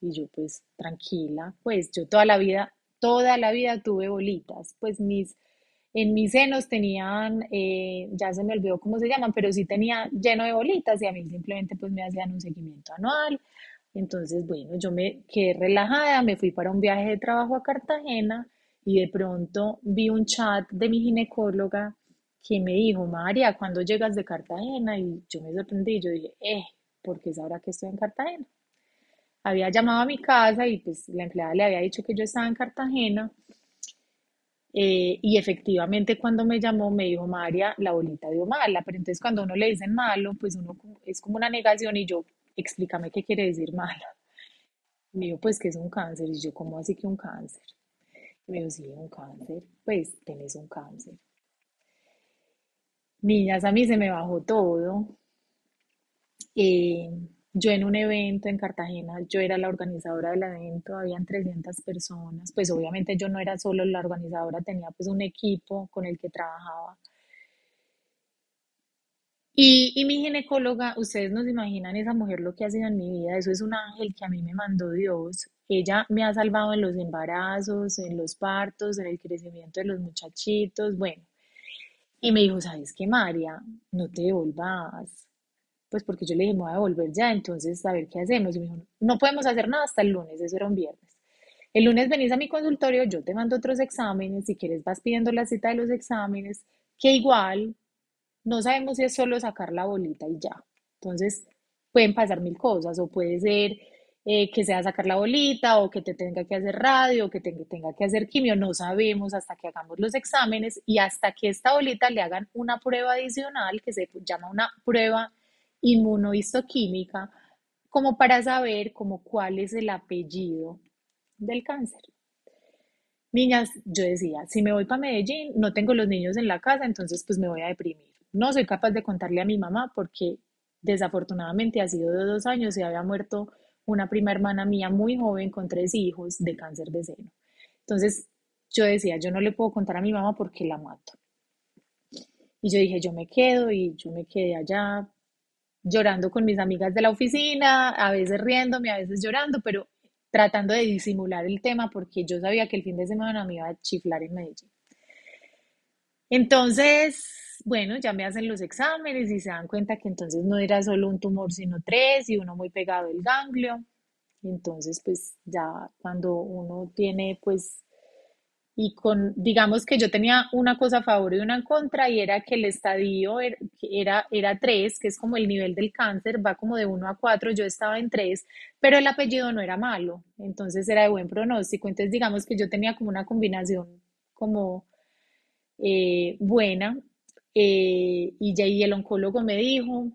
Y yo, pues, tranquila, pues yo toda la vida, toda la vida tuve bolitas, pues mis, en mis senos tenían, eh, ya se me olvidó cómo se llaman, pero sí tenía lleno de bolitas y a mí simplemente pues me hacían un seguimiento anual. Entonces, bueno, yo me quedé relajada, me fui para un viaje de trabajo a Cartagena y de pronto vi un chat de mi ginecóloga que me dijo, María, ¿cuándo llegas de Cartagena? Y yo me sorprendí, yo dije, eh, porque es ahora que estoy en Cartagena. Había llamado a mi casa y pues la empleada le había dicho que yo estaba en Cartagena. eh, y efectivamente cuando me llamó me dijo, María, la bolita dio mala, pero entonces cuando uno le dicen malo, pues uno es como una negación y yo, explícame qué quiere decir mala. Me dijo, pues que es un cáncer. Y yo, ¿cómo así que un cáncer? Y me dijo, sí, un cáncer. Pues tenés un cáncer. Niñas, a mí se me bajó todo. Eh, yo en un evento en Cartagena, yo era la organizadora del evento, habían 300 personas, pues obviamente yo no era solo la organizadora, tenía pues un equipo con el que trabajaba. Y, y mi ginecóloga, ustedes no se imaginan esa mujer lo que ha sido en mi vida, eso es un ángel que a mí me mandó Dios. Ella me ha salvado en los embarazos, en los partos, en el crecimiento de los muchachitos, bueno. Y me dijo, ¿sabes qué, María? No te devolvas. Pues porque yo le dije, me voy a devolver ya, entonces a ver qué hacemos. Y me dijo, no podemos hacer nada hasta el lunes, eso era un viernes. El lunes venís a mi consultorio, yo te mando otros exámenes, si quieres vas pidiendo la cita de los exámenes, que igual no sabemos si es solo sacar la bolita y ya. Entonces pueden pasar mil cosas, o puede ser eh, que sea sacar la bolita o que te tenga que hacer radio o que te, tenga que hacer quimio, no sabemos hasta que hagamos los exámenes y hasta que esta bolita le hagan una prueba adicional que se llama una prueba inmunohistoquímica como para saber como cuál es el apellido del cáncer. Niñas, yo decía, si me voy para Medellín, no tengo los niños en la casa, entonces pues me voy a deprimir. No soy capaz de contarle a mi mamá porque desafortunadamente ha sido de dos años y había muerto una prima hermana mía muy joven con tres hijos de cáncer de seno. Entonces yo decía, yo no le puedo contar a mi mamá porque la mato. Y yo dije, yo me quedo y yo me quedé allá llorando con mis amigas de la oficina, a veces riéndome, a veces llorando, pero tratando de disimular el tema porque yo sabía que el fin de semana me iba a chiflar en Medellín. Entonces, bueno, ya me hacen los exámenes y se dan cuenta que entonces no era solo un tumor, sino tres y uno muy pegado el ganglio. Entonces, pues ya cuando uno tiene pues y con, digamos que yo tenía una cosa a favor y una en contra, y era que el estadio er, era, era 3, que es como el nivel del cáncer, va como de 1 a 4, yo estaba en 3, pero el apellido no era malo, entonces era de buen pronóstico, entonces digamos que yo tenía como una combinación como eh, buena, eh, y ya y el oncólogo me dijo,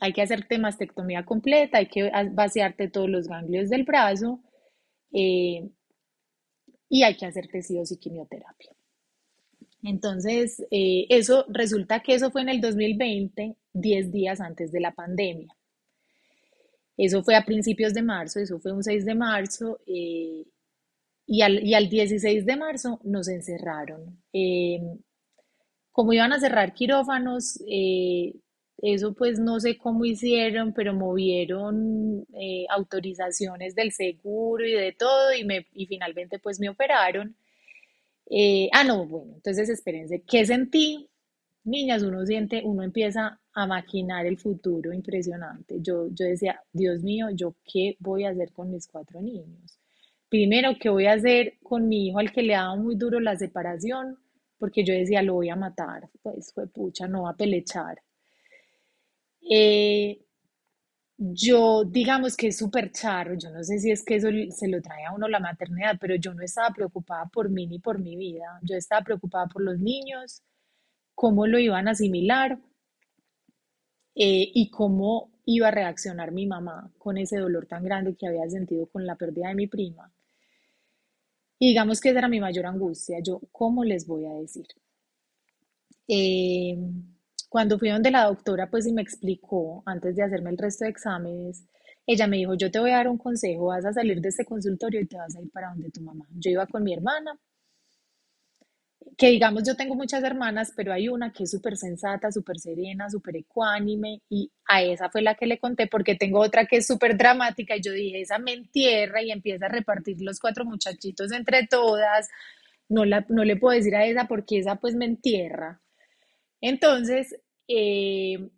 hay que hacerte mastectomía completa, hay que vaciarte todos los ganglios del brazo, eh, y hay que hacerte sí o quimioterapia. Entonces, eh, eso resulta que eso fue en el 2020, 10 días antes de la pandemia. Eso fue a principios de marzo, eso fue un 6 de marzo, y, al, y, al, 16 de marzo nos encerraron. Eh, como iban a cerrar quirófanos, eso pues no sé cómo hicieron, pero movieron eh, autorizaciones del seguro y de todo y, me, y finalmente pues me operaron. Eh, ah, no, bueno, entonces espérense, ¿qué sentí? Niñas, uno siente, uno empieza a maquinar el futuro impresionante. Yo, yo decía, Dios mío, ¿yo qué voy a hacer con mis cuatro niños? Primero, ¿qué voy a hacer con mi hijo al que le daba muy duro la separación? Porque yo decía, lo voy a matar, pues fue pucha, no va a pelechar eh, yo, digamos que es súper charro, yo no sé si es que eso se lo trae a uno la maternidad, pero yo no estaba preocupada por mí ni por mi vida, yo estaba preocupada por los niños, cómo lo iban a asimilar eh, y cómo iba a reaccionar mi mamá con ese dolor tan grande que había sentido con la pérdida de mi prima. Y digamos que esa era mi mayor angustia, yo, ¿cómo les voy a decir? Eh, cuando fui donde la doctora, pues y me explicó, antes de hacerme el resto de exámenes, ella me dijo, yo te voy a dar un consejo, vas a salir de este consultorio y te vas a ir para donde tu mamá. Yo iba con mi hermana, que digamos, yo tengo muchas hermanas, pero hay una que es súper sensata, súper serena, súper ecuánime, y a esa fue la que le conté, porque tengo otra que es súper dramática, y yo dije, esa me entierra y empieza a repartir los cuatro muchachitos entre todas, no, la, no le puedo decir a esa porque esa pues me entierra. Entonces, eh,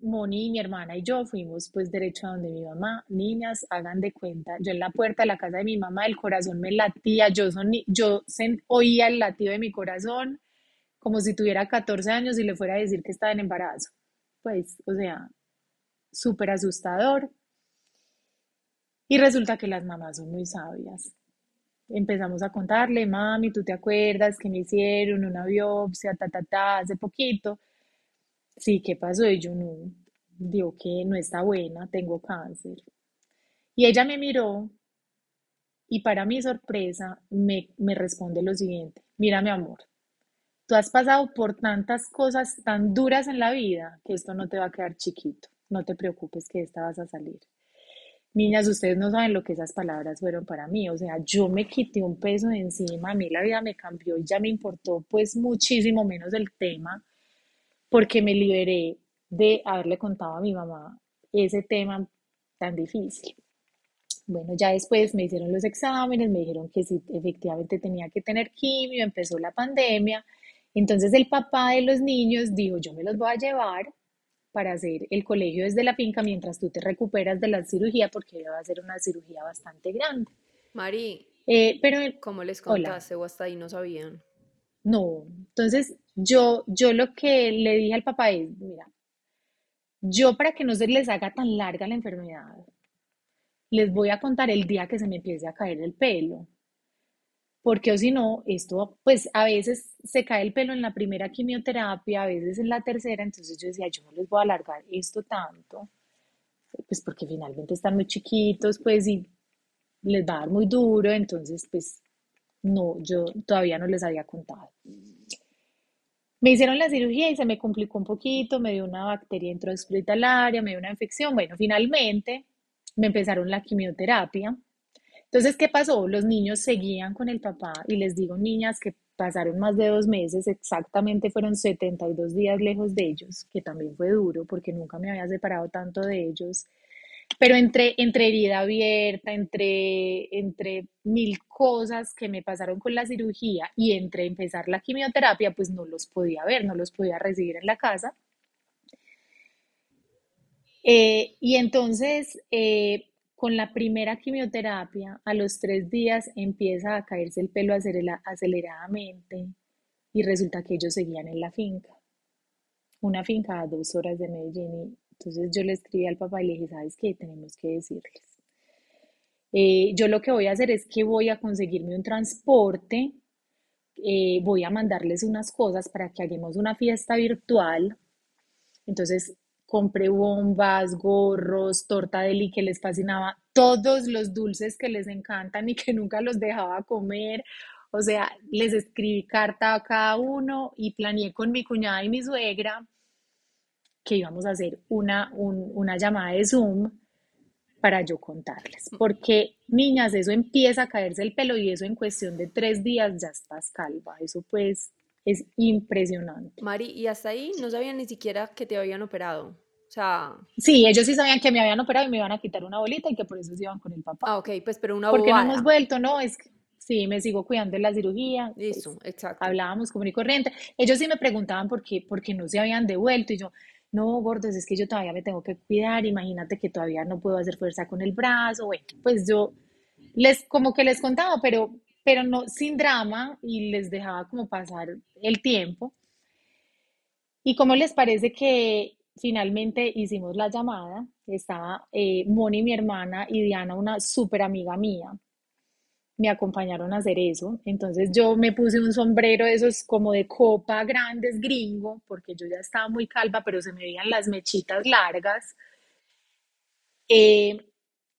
Moni, mi hermana y yo fuimos pues derecho a donde mi mamá, niñas, hagan de cuenta, yo en la puerta de la casa de mi mamá, el corazón me latía, yo, son, yo oía el latido de mi corazón como si tuviera 14 años y le fuera a decir que estaba en embarazo. Pues, o sea, súper asustador. Y resulta que las mamás son muy sabias empezamos a contarle, mami, ¿tú te acuerdas que me hicieron una biopsia, ta, ta, ta, hace poquito? Sí, ¿qué pasó? Y yo no, digo que no está buena, tengo cáncer. Y ella me miró y para mi sorpresa me, me responde lo siguiente, mira mi amor, tú has pasado por tantas cosas tan duras en la vida que esto no te va a quedar chiquito, no te preocupes que esta vas a salir. Niñas, ustedes no saben lo que esas palabras fueron para mí. O sea, yo me quité un peso de encima, a mí la vida me cambió y ya me importó pues muchísimo menos el tema porque me liberé de haberle contado a mi mamá ese tema tan difícil. Bueno, ya después me hicieron los exámenes, me dijeron que sí, efectivamente tenía que tener quimio, empezó la pandemia. Entonces el papá de los niños dijo, yo me los voy a llevar para hacer el colegio desde la finca mientras tú te recuperas de la cirugía, porque va a ser una cirugía bastante grande. Mari, eh, pero, ¿cómo les contaste o hasta ahí no sabían? No, entonces yo, yo lo que le dije al papá es, mira, yo para que no se les haga tan larga la enfermedad, les voy a contar el día que se me empiece a caer el pelo. Porque o si no, esto, pues a veces se cae el pelo en la primera quimioterapia, a veces en la tercera, entonces yo decía, yo no les voy a alargar esto tanto, pues porque finalmente están muy chiquitos, pues y les va a dar muy duro, entonces pues no, yo todavía no les había contado. Me hicieron la cirugía y se me complicó un poquito, me dio una bacteria intrahospitalaria, me dio una infección. Bueno, finalmente me empezaron la quimioterapia. Entonces, ¿qué pasó? Los niños seguían con el papá y les digo, niñas, que pasaron más de dos meses, exactamente fueron 72 días lejos de ellos, que también fue duro porque nunca me había separado tanto de ellos. Pero entre, entre herida abierta, entre, entre mil cosas que me pasaron con la cirugía y entre empezar la quimioterapia, pues no los podía ver, no los podía recibir en la casa. Eh, y entonces, eh, con la primera quimioterapia, a los tres días empieza a caerse el pelo aceleradamente y resulta que ellos seguían en la finca. Una finca a dos horas de Medellín entonces yo le escribí al papá y le dije, ¿sabes qué? Tenemos que decirles. Eh, yo lo que voy a hacer es que voy a conseguirme un transporte, eh, voy a mandarles unas cosas para que hagamos una fiesta virtual. Entonces compré bombas, gorros, torta de li que les fascinaba, todos los dulces que les encantan y que nunca los dejaba comer. O sea, les escribí carta a cada uno y planeé con mi cuñada y mi suegra que íbamos a hacer una, una llamada de Zoom para yo contarles. Porque, niñas, eso empieza a caerse el pelo y eso en cuestión de tres días ya estás calva. Eso pues es impresionante. Mari, y hasta ahí no sabían ni siquiera que te habían operado. O sea... Sí, ellos sí sabían que me habían operado y me iban a quitar una bolita y que por eso se iban con el papá. Ah, ok, pues pero una Porque no hemos vuelto, no, es que sí, me sigo cuidando de la cirugía. Eso, pues, exacto. Hablábamos común y corriente. Ellos sí me preguntaban por qué, por qué no se habían devuelto y yo, no, gordos, es que yo todavía me tengo que cuidar, imagínate que todavía no puedo hacer fuerza con el brazo, bueno, pues yo les, como que les contaba, pero, pero no, sin drama y les dejaba como pasar el tiempo. ¿Y cómo les parece que finalmente hicimos la llamada? Estaba eh, Moni, mi hermana, y Diana, una súper amiga mía me acompañaron a hacer eso. Entonces yo me puse un sombrero de esos como de copa grandes gringo, porque yo ya estaba muy calva, pero se me veían las mechitas largas. Eh,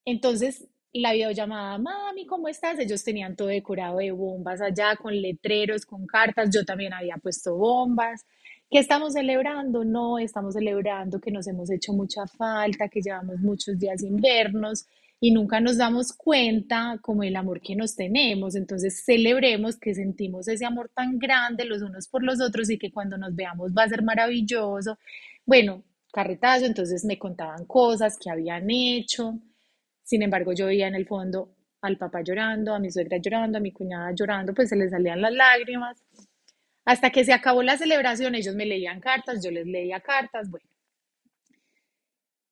entonces la videollamada, mami, ¿cómo estás? Ellos tenían todo decorado de bombas allá, con letreros, con cartas. Yo también había puesto bombas. ¿Qué estamos celebrando? No, estamos celebrando que nos hemos hecho mucha falta, que llevamos muchos días sin vernos y nunca nos damos cuenta como el amor que nos tenemos. Entonces celebremos que sentimos ese amor tan grande los unos por los otros y que cuando nos veamos va a ser maravilloso. Bueno, carretazo, entonces me contaban cosas que habían hecho. Sin embargo, yo veía en el fondo al papá llorando, a mi suegra llorando, a mi cuñada llorando, pues se les salían las lágrimas. Hasta que se acabó la celebración, ellos me leían cartas, yo les leía cartas, bueno.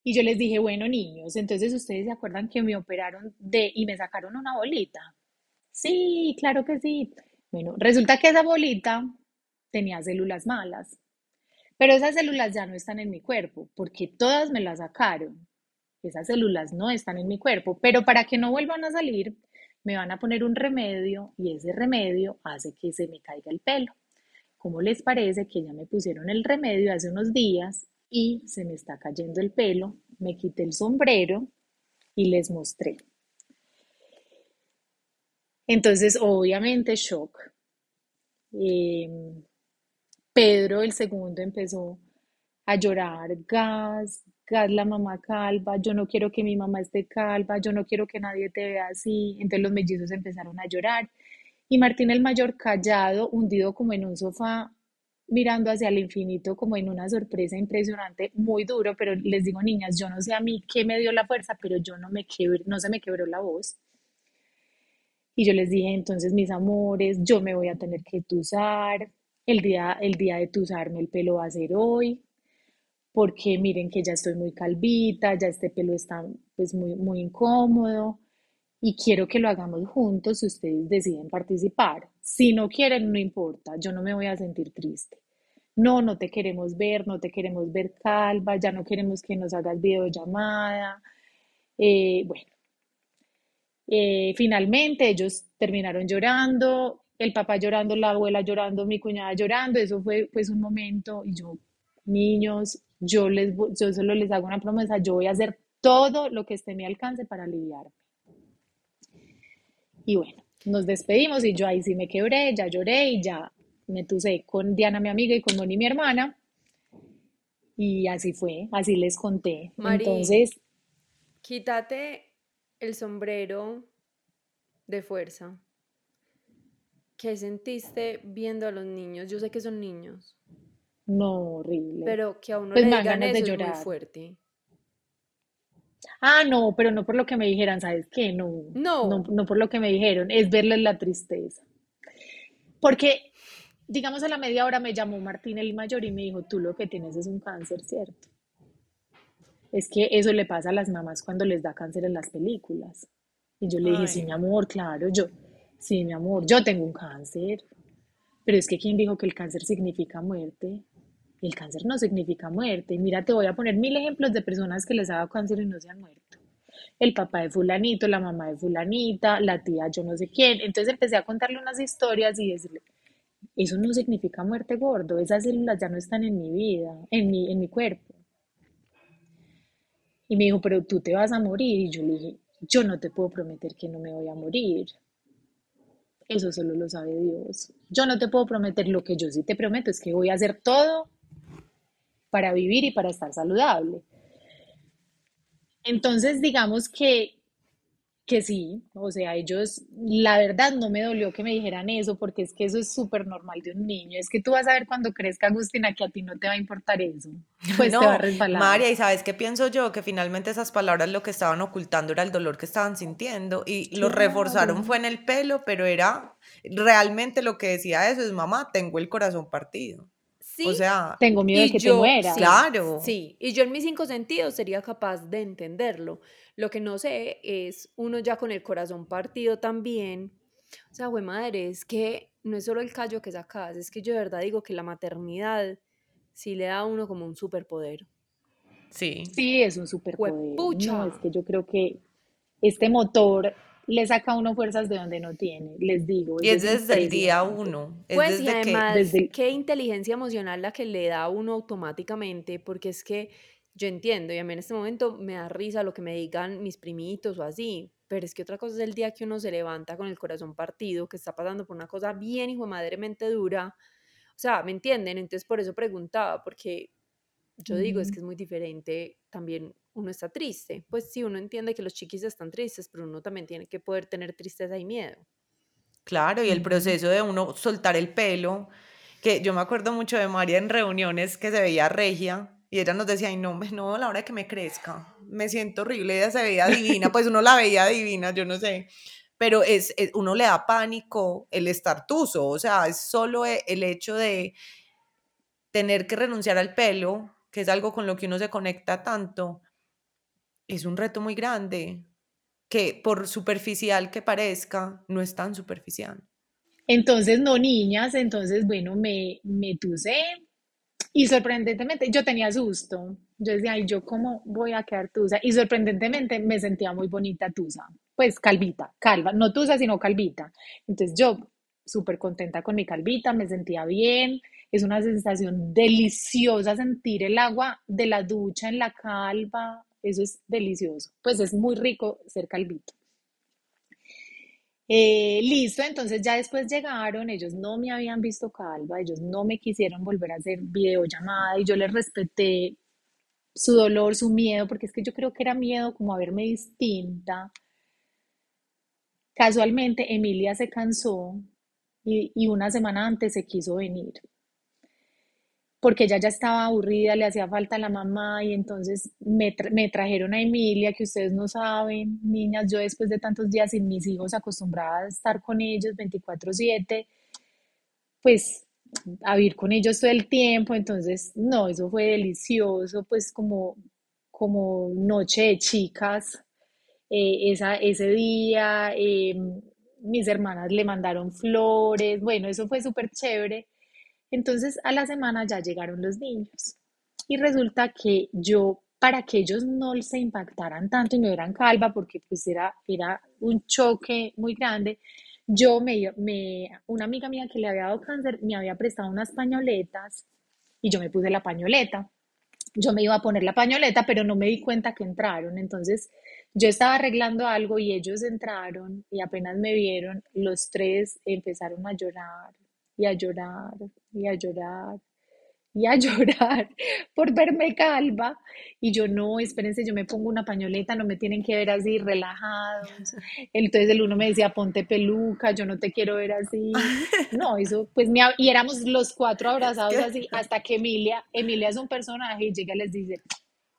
Y yo les dije, bueno, niños, entonces ustedes se acuerdan que me operaron de y me sacaron una bolita. Sí, claro que sí. Bueno, resulta que esa bolita tenía células malas, pero esas células ya no están en mi cuerpo porque todas me las sacaron. Esas células no están en mi cuerpo, pero para que no vuelvan a salir, me van a poner un remedio y ese remedio hace que se me caiga el pelo. ¿Cómo les parece que ya me pusieron el remedio hace unos días y se me está cayendo el pelo, me quité el sombrero y les mostré. Entonces, obviamente, shock. Em, Pedro, el segundo, empezó a llorar, gas, gas, la mamá calva, yo no quiero que mi mamá esté calva, yo no quiero que nadie te vea así. Entonces los mellizos empezaron a llorar. Y Martín el mayor callado, hundido como en un sofá, mirando hacia el infinito como en una sorpresa impresionante, muy duro, pero les digo, niñas, yo no sé a mí qué me dio la fuerza, pero yo no me quebré, no se me quebró la voz. Y yo les dije, entonces, mis amores, yo me voy a tener que tusar, el día, el día de tusarme el pelo va a ser hoy, porque miren que ya estoy muy calvita, ya este pelo está pues muy, muy incómodo y quiero que lo hagamos juntos si ustedes deciden participar. Si no quieren, no importa, yo no me voy a sentir triste. No, no te queremos ver, no te queremos ver calva, ya no queremos que nos hagas videollamada. Eh, bueno, Eh, finalmente ellos terminaron llorando, el papá llorando, la abuela llorando, mi cuñada llorando, eso fue pues un momento y yo, niños, yo les yo solo les hago una promesa, yo voy a hacer todo lo que esté en mi alcance para aliviarme. Y bueno, nos despedimos y yo ahí sí me quebré, ya lloré y ya me tuse con Diana, mi amiga, y con Moni, mi hermana. Y así fue, así les conté. Entonces, quítate el sombrero de fuerza. ¿Qué sentiste viendo a los niños? Yo sé que son niños. No, horrible. Pero que a uno pues le digan eso de llorar. es muy fuerte. Ah, no, pero no por lo que me dijeran, ¿sabes qué? No, no, no, no por lo que me dijeron, es verles la tristeza. Porque, digamos, a la media hora me llamó Martín el mayor y me dijo, tú lo que tienes es un cáncer, ¿cierto? Es que eso le pasa a las mamás cuando les da cáncer en las películas. Y yo le dije, sí, mi amor, claro, yo, sí, mi amor, yo tengo un cáncer. Pero es que ¿quién dijo que el cáncer significa muerte? El cáncer no significa muerte. Mira, te voy a poner mil ejemplos de personas que les ha dado cáncer y no se han muerto. El papá de fulanito, la mamá de fulanita, la tía yo no sé quién. Entonces empecé a contarle unas historias y decirle, eso no significa muerte gordo, esas células ya no están en mi vida, en mi, en mi cuerpo. Y me dijo, pero tú te vas a morir. Y yo le dije, yo no te puedo prometer que no me voy a morir. Eso solo lo sabe Dios. Yo no te puedo prometer lo que yo sí te prometo, es que voy a hacer todo para vivir y para estar saludable. Entonces, digamos que, que sí, o sea, ellos, la verdad no me dolió que me dijeran eso, porque es que eso es súper normal de un niño. Es que tú vas a ver cuando crezca, Agustina, que a ti no te va a importar eso. Pues te va a resbalar. María, ¿y sabes qué pienso yo? Que finalmente esas palabras lo que estaban ocultando era el dolor que estaban sintiendo y lo reforzaron fue en el pelo, pero era realmente lo que decía eso es, mamá, tengo el corazón partido. Sí, o sea, tengo miedo de que te muera. claro. Sí, y yo en mis cinco sentidos sería capaz de entenderlo. Lo que no sé es uno ya con el corazón partido también. O sea, güey madre, es que no es solo el callo que sacas, es que yo de verdad digo que la maternidad sí le da a uno como un superpoder. Sí. Sí, es un superpoder. No, es que yo creo que este motor le saca a uno fuerzas de donde no tiene, les digo. Y es desde el día uno. pues y además, qué inteligencia emocional la que le da a uno automáticamente, porque es que yo entiendo, y a mí en este momento me da risa lo que me digan mis primitos o así, pero es que otra cosa es el día que uno se levanta con el corazón partido, que está pasando por una cosa bien hijo de madremente dura. O sea, ¿me entienden? Entonces por eso preguntaba, porque yo digo, es que es muy diferente también uno está triste. Pues sí, uno entiende que los chiquis están tristes, pero uno también tiene que poder tener tristeza y miedo. Claro, y el proceso de uno soltar el pelo, que yo me acuerdo mucho de María en reuniones que se veía regia y ella nos decía, ay no, no, la hora que me crezca, me siento horrible, ella se veía divina, pues uno la veía divina, yo no sé, pero es, es uno le da pánico el estar tuso, o sea, es solo e, el hecho de tener que renunciar al pelo, que es algo con lo que uno se conecta tanto, es un reto muy grande, que por superficial que parezca, no es tan superficial. Entonces, no, niñas, entonces, bueno, me, me tuse y sorprendentemente yo tenía susto. Yo decía, ay, ¿yo cómo voy a quedar tusa? Y sorprendentemente me sentía muy bonita tusa, pues calvita, calva, no tusa, sino calvita. Entonces yo súper contenta con mi calvita, me sentía bien, es una sensación deliciosa sentir el agua de la ducha en la calva, eso es delicioso. Pues es muy rico ser calvito. Eh, listo, entonces ya después llegaron, ellos no me habían visto calva, ellos no me quisieron volver a hacer videollamada y yo les respeté su dolor, su miedo, porque es que yo creo que era miedo como a verme distinta. Casualmente Emilia se cansó y una semana antes se quiso venir porque ella ya estaba aburrida, le hacía falta a la mamá y entonces me, me, trajeron a Emilia, que ustedes no saben, niñas, yo después de tantos días sin mis hijos acostumbrada a estar con ellos 24/7, pues a vivir con ellos todo el tiempo, entonces no, eso fue delicioso, pues como, como noche de chicas, eh, esa, ese día, em, mis hermanas le mandaron flores, bueno, eso fue súper chévere entonces a la semana ya llegaron los niños y resulta que yo, para que ellos no se impactaran tanto y me vieran calva, porque pues era, era un choque muy grande. Yo me, me, una amiga mía que le había dado cáncer me había prestado unas pañoletas y yo me puse la pañoleta. Yo me iba a poner la pañoleta, pero no me di cuenta que entraron. Entonces, yo estaba arreglando algo y ellos entraron y apenas me vieron, los tres empezaron a llorar y a llorar y a llorar y a llorar por verme calva. Y yo, no, espérense, yo me pongo una pañoleta, no me tienen que ver así, relajados. Entonces el uno me decía, ponte peluca, yo no te quiero ver así. No, eso, pues, y éramos los cuatro abrazados así, hasta que Emilia, Emilia es un personaje y llega y les dice,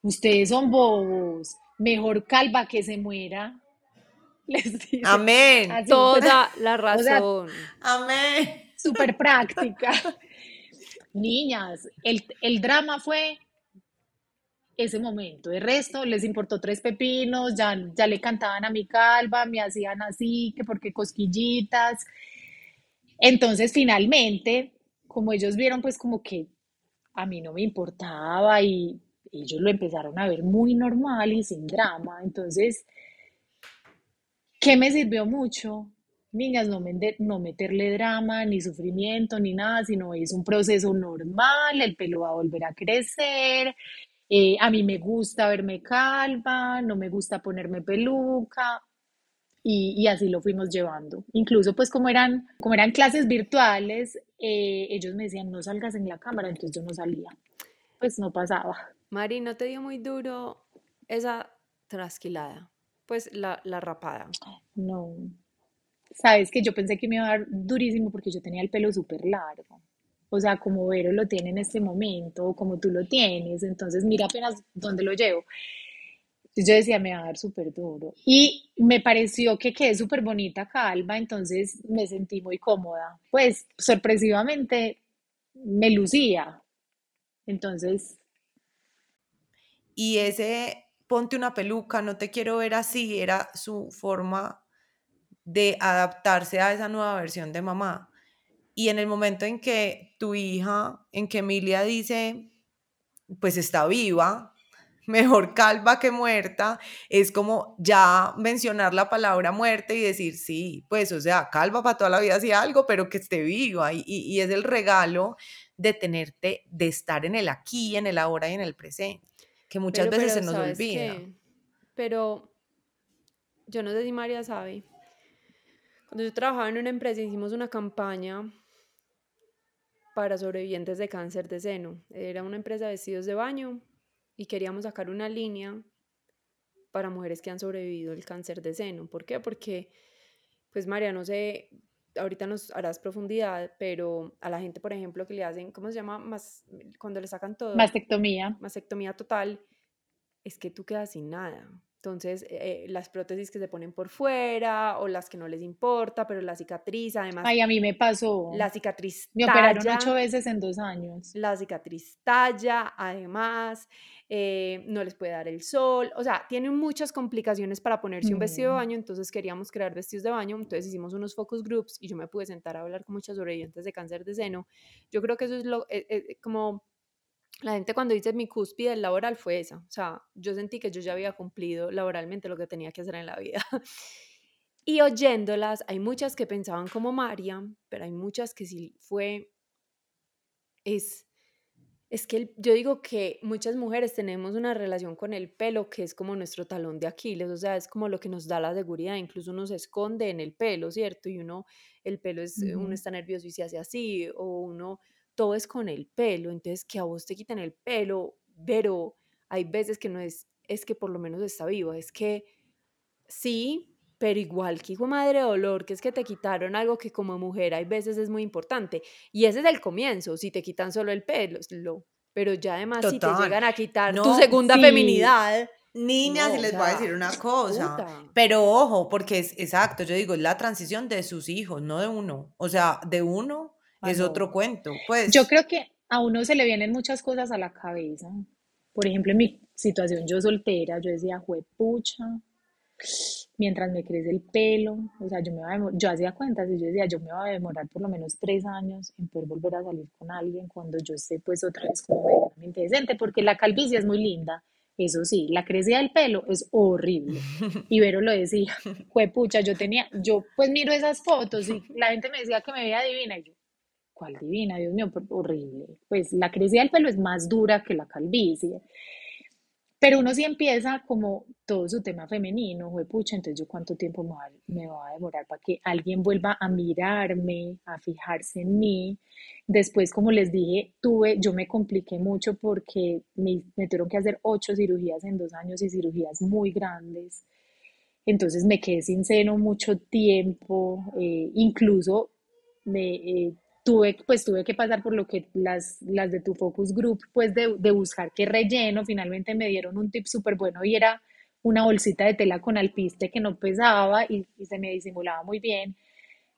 ustedes son bobos, mejor calva que se muera. Les dice, Amén. Toda la razón. Amén. Súper práctica. Niñas, el, el drama fue ese momento. El resto les importó tres pepinos, ya, ya le cantaban a mi calva, me hacían así, que porque cosquillitas. Entonces, finalmente, como ellos vieron, pues como que a mí no me importaba y ellos lo empezaron a ver muy normal y sin drama. Entonces, ¿qué me sirvió mucho? Niñas, no, no meterle drama, ni sufrimiento, ni nada, sino es un proceso normal, el pelo va a volver a crecer, eh, a mí me gusta verme calva, no me gusta ponerme peluca, y, así lo fuimos llevando. Incluso pues como eran, como eran clases virtuales, eh, ellos me decían, no salgas en la cámara, entonces yo no salía, pues no pasaba. Mari, ¿no te dio muy duro esa trasquilada? Pues la, la rapada. No, sabes que yo pensé que me iba a dar durísimo porque yo tenía el pelo súper largo. O sea, como Vero lo tiene en este momento, como tú lo tienes, entonces mira apenas dónde lo llevo. Yo decía, me va a dar súper duro. Y me pareció que quedé súper bonita calva, entonces me sentí muy cómoda. Pues sorpresivamente me lucía. Entonces... Y ese ponte una peluca, no te quiero ver así, era su forma de adaptarse a esa nueva versión de mamá. Y en el momento en que tu hija, en que Emilia dice, pues está viva, mejor calva que muerta, es como ya mencionar la palabra muerte y decir, sí, pues o sea, calva para toda la vida hacía algo, pero que esté viva. Y, y, es el regalo de tenerte, de estar en el aquí, en el ahora y en el presente, que muchas veces se nos olvida. Pero yo no sé si María sabe, cuando yo trabajaba en una empresa hicimos una campaña para sobrevivientes de cáncer de seno. Era una empresa de vestidos de baño y queríamos sacar una línea para mujeres que han sobrevivido el cáncer de seno. ¿Por qué? Porque, pues María, no sé, ahorita nos harás profundidad, pero a la gente, por ejemplo, que le hacen, ¿cómo se llama? Más, cuando le sacan todo. Mastectomía. Mastectomía total, es que tú quedas sin nada. Entonces, eh, las prótesis que se ponen por fuera o las que no les importa, pero la cicatriz, además. Ay, a mí me pasó. La cicatriz. Me operaron ocho veces en dos años. La cicatriz talla, además, eh, no les puede dar el sol. O sea, tienen muchas complicaciones para ponerse un vestido de mm. baño. Entonces, queríamos crear vestidos de baño. Entonces, hicimos unos focus groups y yo me pude sentar a hablar con muchas sobrevivientes de cáncer de seno. Yo creo que eso es lo, eh, como la gente cuando dice mi cúspide laboral fue esa. O sea, yo sentí que yo ya había cumplido laboralmente lo que tenía que hacer en la vida. y oyéndolas, hay muchas que pensaban como María, pero hay muchas que sí fue, es, es que yo digo que muchas mujeres tenemos una relación con el pelo que es como nuestro talón de Aquiles, o sea, es como lo que nos da la seguridad, incluso uno se esconde en el pelo, ¿cierto? Y uno, el pelo es, uno está nervioso y se hace así, o uno todo es con el pelo, entonces que a vos te quiten el pelo, pero hay veces que no es, es que por lo menos está vivo, es que sí, pero igual que hijo madre dolor, que es que te quitaron algo que como mujer hay veces es muy importante. Y ese es el comienzo, si te quitan solo el pelo, pero ya además si te llegan a quitar tu segunda feminidad. Niñas, y les voy a decir una cosa, pero ojo, porque es exacto, yo digo, es la transición de sus hijos, no de uno. O sea, de uno es otro cuento. Pues. Yo creo que a uno se le vienen muchas cosas a la cabeza. Por ejemplo, en mi situación, yo soltera, yo decía, pucha, mientras me crece el pelo, o sea, yo me voy yo hacía cuentas y yo decía, yo me voy a demorar por lo menos tres años en poder volver a salir con alguien cuando yo esté pues otra vez como medianamente decente, porque la calvicie es muy linda, Eso sí, la crecida del pelo es horrible. Y Vero lo decía, fue pucha, yo tenía, yo pues miro esas fotos y la gente me decía que me veía divina y yo, ¿cuál divina? Dios mío, horrible. Pues la crecida del pelo es más dura que la calvicie. Pero uno sí empieza como todo su tema femenino, fue pucha, entonces yo cuánto tiempo me va, me va, a demorar para que alguien vuelva a mirarme, a fijarse en mí. Después, como les dije, tuve, yo me compliqué mucho porque me, me tuvieron que hacer ocho cirugías en dos años y cirugías muy grandes. Entonces me quedé sin seno mucho tiempo, eh, incluso me, eh, tuve, pues tuve que pasar por lo que las, las de tu focus group, pues de, de buscar qué relleno, finalmente me dieron un tip súper bueno y era una bolsita de tela con alpiste que no pesaba y, y, se me disimulaba muy bien.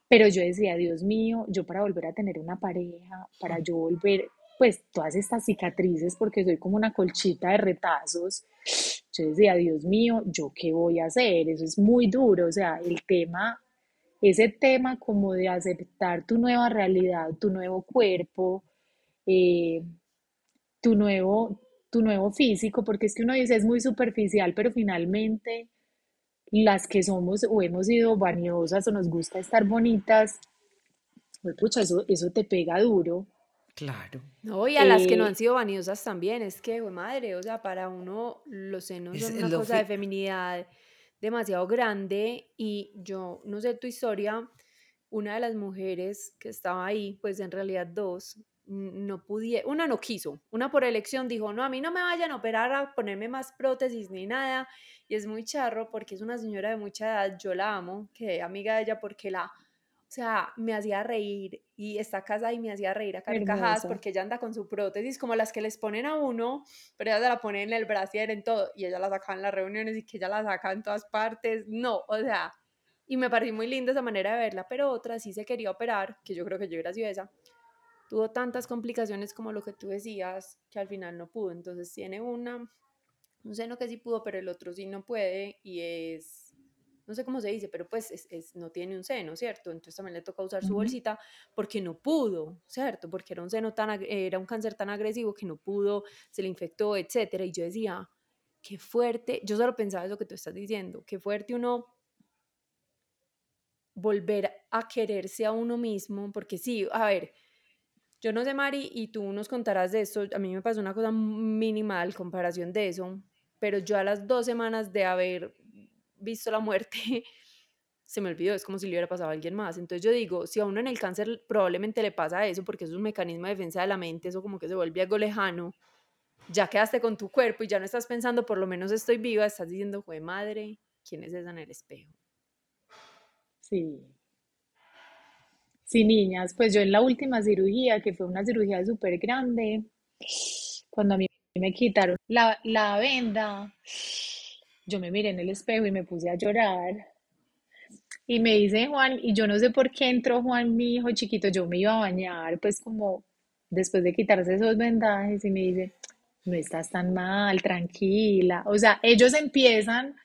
Pero yo decía, Dios mío, yo para volver a tener una pareja, para yo volver, pues todas estas cicatrices, porque soy como una colchita de retazos, yo decía, Dios mío, ¿yo qué voy a hacer? Eso es muy duro, o sea, el tema ese tema como de aceptar tu nueva realidad, tu nuevo cuerpo, eh, tu, nuevo, tu nuevo físico, porque es que uno dice es muy superficial, pero finalmente las que somos o hemos sido vaniosas o nos gusta estar bonitas, pues pucha, eso, eso te pega duro. Claro. No, y a las que no han sido vaniosas también, es que, madre, o sea, para uno los senos son una cosa de feminidad demasiado grande y yo no sé tu historia, una de las mujeres que estaba ahí, pues en realidad dos, no pude, una no quiso, una por elección dijo, no, a mí no me vayan a operar a ponerme más prótesis ni nada, y es muy charro porque es una señora de mucha edad, yo la amo, que amiga de ella porque la o sea, me hacía reír y está casada y me hacía reír a carcajadas porque ella anda con su prótesis como las que les ponen a uno, pero ella se la pone en el brasier, en todo, y ella la saca en las reuniones y que ella la saca en todas partes. No, o sea, y me pareció muy linda esa manera de verla, pero otra sí se quería operar, que yo creo que yo hubiera sido esa. Tuvo tantas complicaciones como lo que tú decías, que al final no pudo. Entonces tiene una, un seno que sí pudo, pero el otro sí no puede y es no sé cómo se dice, pero pues es, no tiene un seno, ¿cierto? Entonces también le toca usar su bolsita porque no pudo, ¿cierto? Porque era un seno tan, era un cáncer tan agresivo que no pudo, se le infectó, etcétera. Y yo decía, qué fuerte, yo solo pensaba eso que tú estás diciendo, qué fuerte uno volver a quererse a uno mismo, porque sí, a ver, yo no sé, Mari, y tú nos contarás de esto, a mí me pasó una cosa minimal comparación de eso, pero yo a las dos semanas de haber visto la muerte, se me olvidó, es como si le hubiera pasado a alguien más. Entonces yo digo, si a uno en el cáncer probablemente le pasa eso, porque es un mecanismo de defensa de la mente, eso como que se vuelve algo lejano, ya quedaste con tu cuerpo y ya no estás pensando, por lo menos estoy viva, estás diciendo, fue madre, ¿quién es esa en el espejo? Sí. Sí, niñas, pues yo en la última cirugía, que fue una cirugía súper grande, cuando a mí me quitaron la, la venda, yo me miré en el espejo y me puse a llorar. Y me dice Juan, y yo no sé por qué entró Juan, mi hijo chiquito, yo me iba a bañar, pues como después de quitarse esos vendajes y me dice, no estás tan mal, tranquila. O sea, ellos empiezan,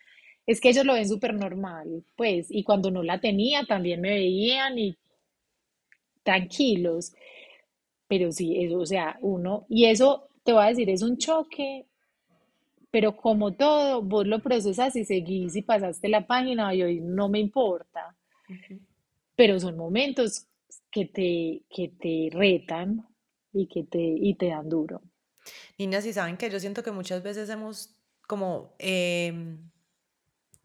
es que ellos lo ven súper normal, pues, y cuando no la tenía también me veían y tranquilos. Pero sí, eso, o sea, uno, y eso te voy a decir, es un choque pero como todo, vos lo procesas y seguís y pasaste la página y hoy no me importa. Pero son momentos que te, que te retan y que te, y te dan duro. Niñas, y saben que yo siento que muchas veces hemos como, em,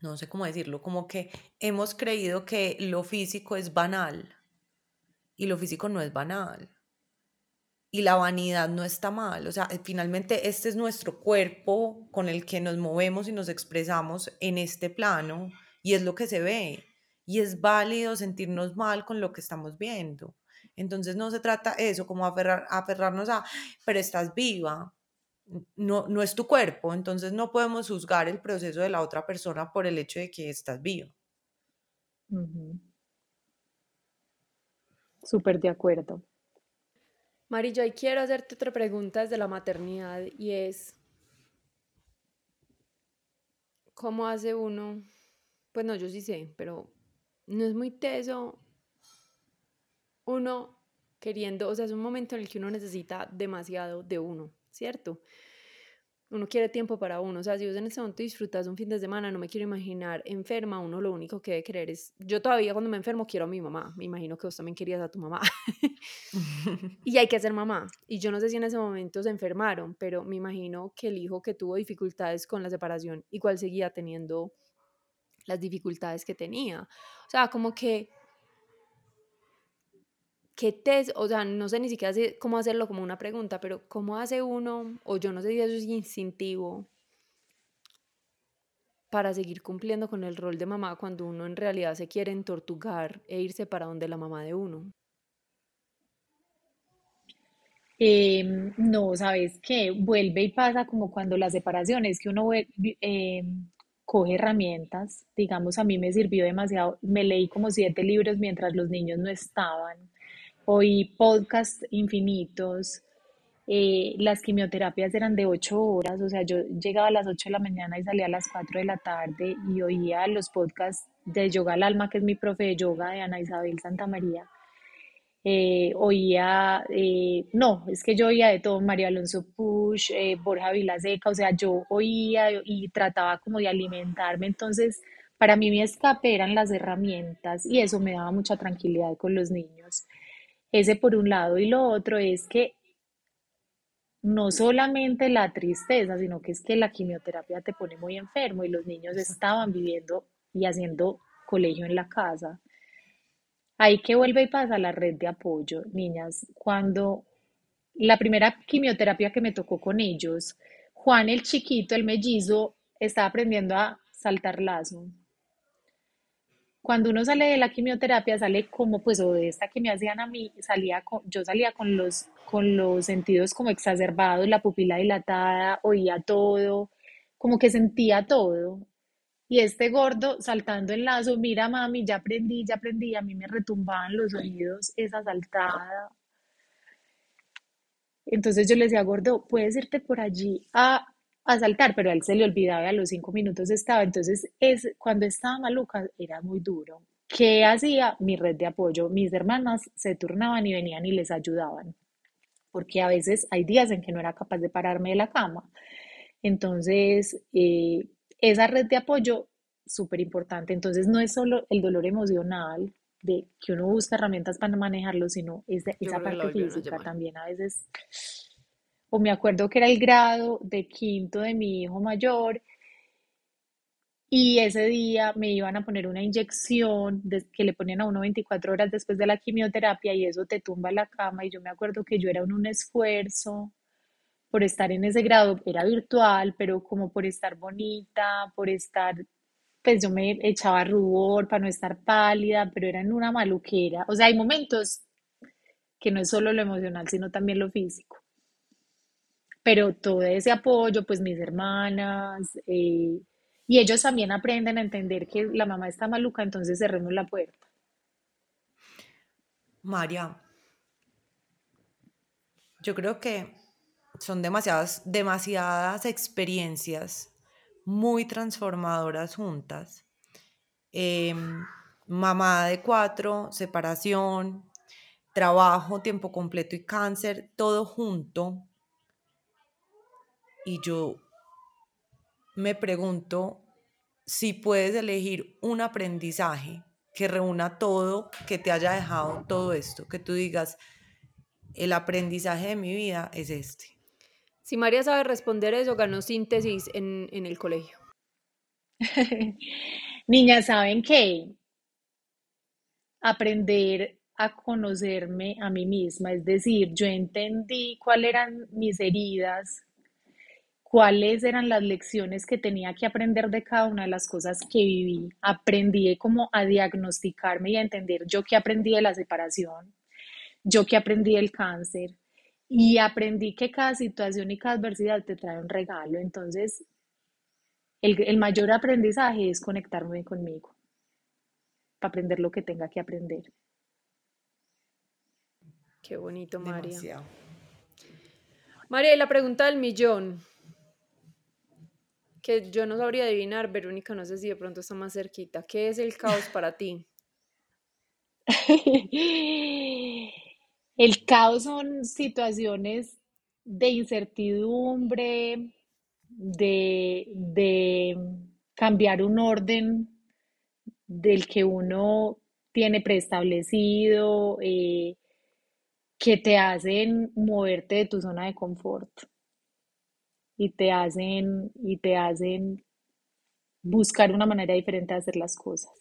no sé cómo decirlo, como que hemos creído que lo físico es banal y lo físico no es banal y la vanidad no está mal. O sea, eh, finalmente este es nuestro cuerpo con el que nos movemos y nos expresamos en este plano y es lo que se ve. Y es válido sentirnos mal con lo que estamos viendo. Entonces no se trata eso, como aferrar, aferrarnos a, pero estás viva. No, no es tu cuerpo, entonces no podemos juzgar el proceso de la otra persona por el hecho de que estás viva. Súper de acuerdo. Mari, yo quiero hacerte otra pregunta desde la maternidad y es, ¿cómo hace uno? Pues no, yo sí sé, pero no es muy teso uno queriendo, o sea, es un momento en el que uno necesita demasiado de uno, ¿cierto? Uno quiere tiempo para uno. O sea, si vos en este momento disfrutas un fin de semana, no me quiero imaginar enferma, uno lo único que debe querer es, yo todavía cuando me enfermo quiero a mi mamá, me imagino que vos también querías a tu mamá. y hay que ser mamá. Y yo no sé si en ese momento se enfermaron, pero me imagino que el hijo que tuvo dificultades con la separación, igual seguía teniendo las dificultades que tenía. O sea, como que ¿qué te, o sea, no sé ni siquiera cómo hacerlo como una pregunta, pero cómo hace uno, o yo no sé si eso es instintivo, para seguir cumpliendo con el rol de mamá cuando uno en realidad se quiere entortugar e irse para donde la mamá de uno? Em, no, sabes qué, vuelve y pasa como cuando la separación es que uno em, coge herramientas, digamos, a mí me sirvió demasiado, me leí como siete libros mientras los niños no estaban, Oí podcasts infinitos. Eh, las quimioterapias eran de ocho horas, o sea, yo llegaba a las ocho de la mañana y salía a las cuatro de la tarde y oía los podcasts de Yoga al Alma, que es mi profe de yoga de Ana Isabel Santa María. Eh, oía, eh, no, es que yo oía de todo, María Alonso Push, Borja Vilaseca, o sea, yo oía y trataba como de alimentarme, entonces para mí mi escape eran las herramientas y eso me daba mucha tranquilidad con los niños. Ese por un lado. Y lo otro es que no solamente la tristeza, sino que es que la quimioterapia te pone muy enfermo y los niños estaban viviendo y haciendo colegio en la casa. Ahí que vuelve y pasa la red de apoyo. Niñas, cuando la primera quimioterapia que me tocó con ellos, Juan el chiquito, el mellizo, estaba aprendiendo a saltar lazo cuando uno sale de la quimioterapia, sale como, pues, o de esta que me hacían a mí, salía yo salía con los, con los sentidos como exacerbados, la pupila dilatada, oía todo, como que sentía todo. Y este gordo saltando el lazo, mira mami, ya aprendí, ya aprendí, a mí me retumbaban los oídos esa saltada. Entonces yo le decía, gordo, puedes irte por allí a a saltar, pero a él se le olvidaba y a los cinco minutos estaba. Entonces, es, cuando estaba maluca era muy duro. ¿Qué hacía? Mi red de apoyo. Mis hermanas se turnaban y venían y les ayudaban, porque a veces hay días en que no era capaz de pararme de la cama. Entonces, eh, esa red de apoyo, súper importante. Entonces, no es solo el dolor emocional de que uno busca herramientas para manejarlo, sino esa parte física también a veces o me acuerdo que era el grado de quinto de mi hijo mayor y ese día me iban a poner una inyección que le ponían a uno 24 horas después de la quimioterapia y eso te tumba la cama y yo me acuerdo que yo era en un esfuerzo por estar en ese grado, era virtual, pero como por estar bonita, por estar, pues yo me echaba rubor para no estar pálida, pero era en una maluquera. O sea, hay momentos que no es solo lo emocional, sino también lo físico pero todo ese apoyo, pues mis hermanas, eh, y ellos también aprenden a entender que la mamá está maluca, entonces cerremos la puerta. María, yo creo que son demasiadas, demasiadas experiencias muy transformadoras juntas. Em, mamá de cuatro, separación, trabajo, tiempo completo y cáncer, todo junto y yo me pregunto si puedes elegir un aprendizaje que reúna todo, que te haya dejado todo esto, que tú digas, el aprendizaje de mi vida es este. Si María sabe responder eso, ganó síntesis en, en el colegio. Niñas, ¿saben qué? Aprender a conocerme a mí misma, es decir, yo entendí cuáles eran mis heridas, cuáles eran las lecciones que tenía que aprender de cada una de las cosas que viví. Aprendí como a diagnosticarme y a entender yo que aprendí de la separación, yo que aprendí del cáncer y aprendí que cada situación y cada adversidad te trae un regalo. Entonces, el, el mayor aprendizaje es conectarme conmigo para aprender lo que tenga que aprender. Qué bonito, María. María, y la pregunta del millón que yo no sabría adivinar, Verónica, no sé si de pronto está más cerquita. ¿Qué es el caos para ti? el caos son situaciones de incertidumbre, de, de cambiar un orden del que uno tiene preestablecido, eh, que te hacen moverte de tu zona de confort y te hacen, y te hacen buscar una manera diferente de hacer las cosas.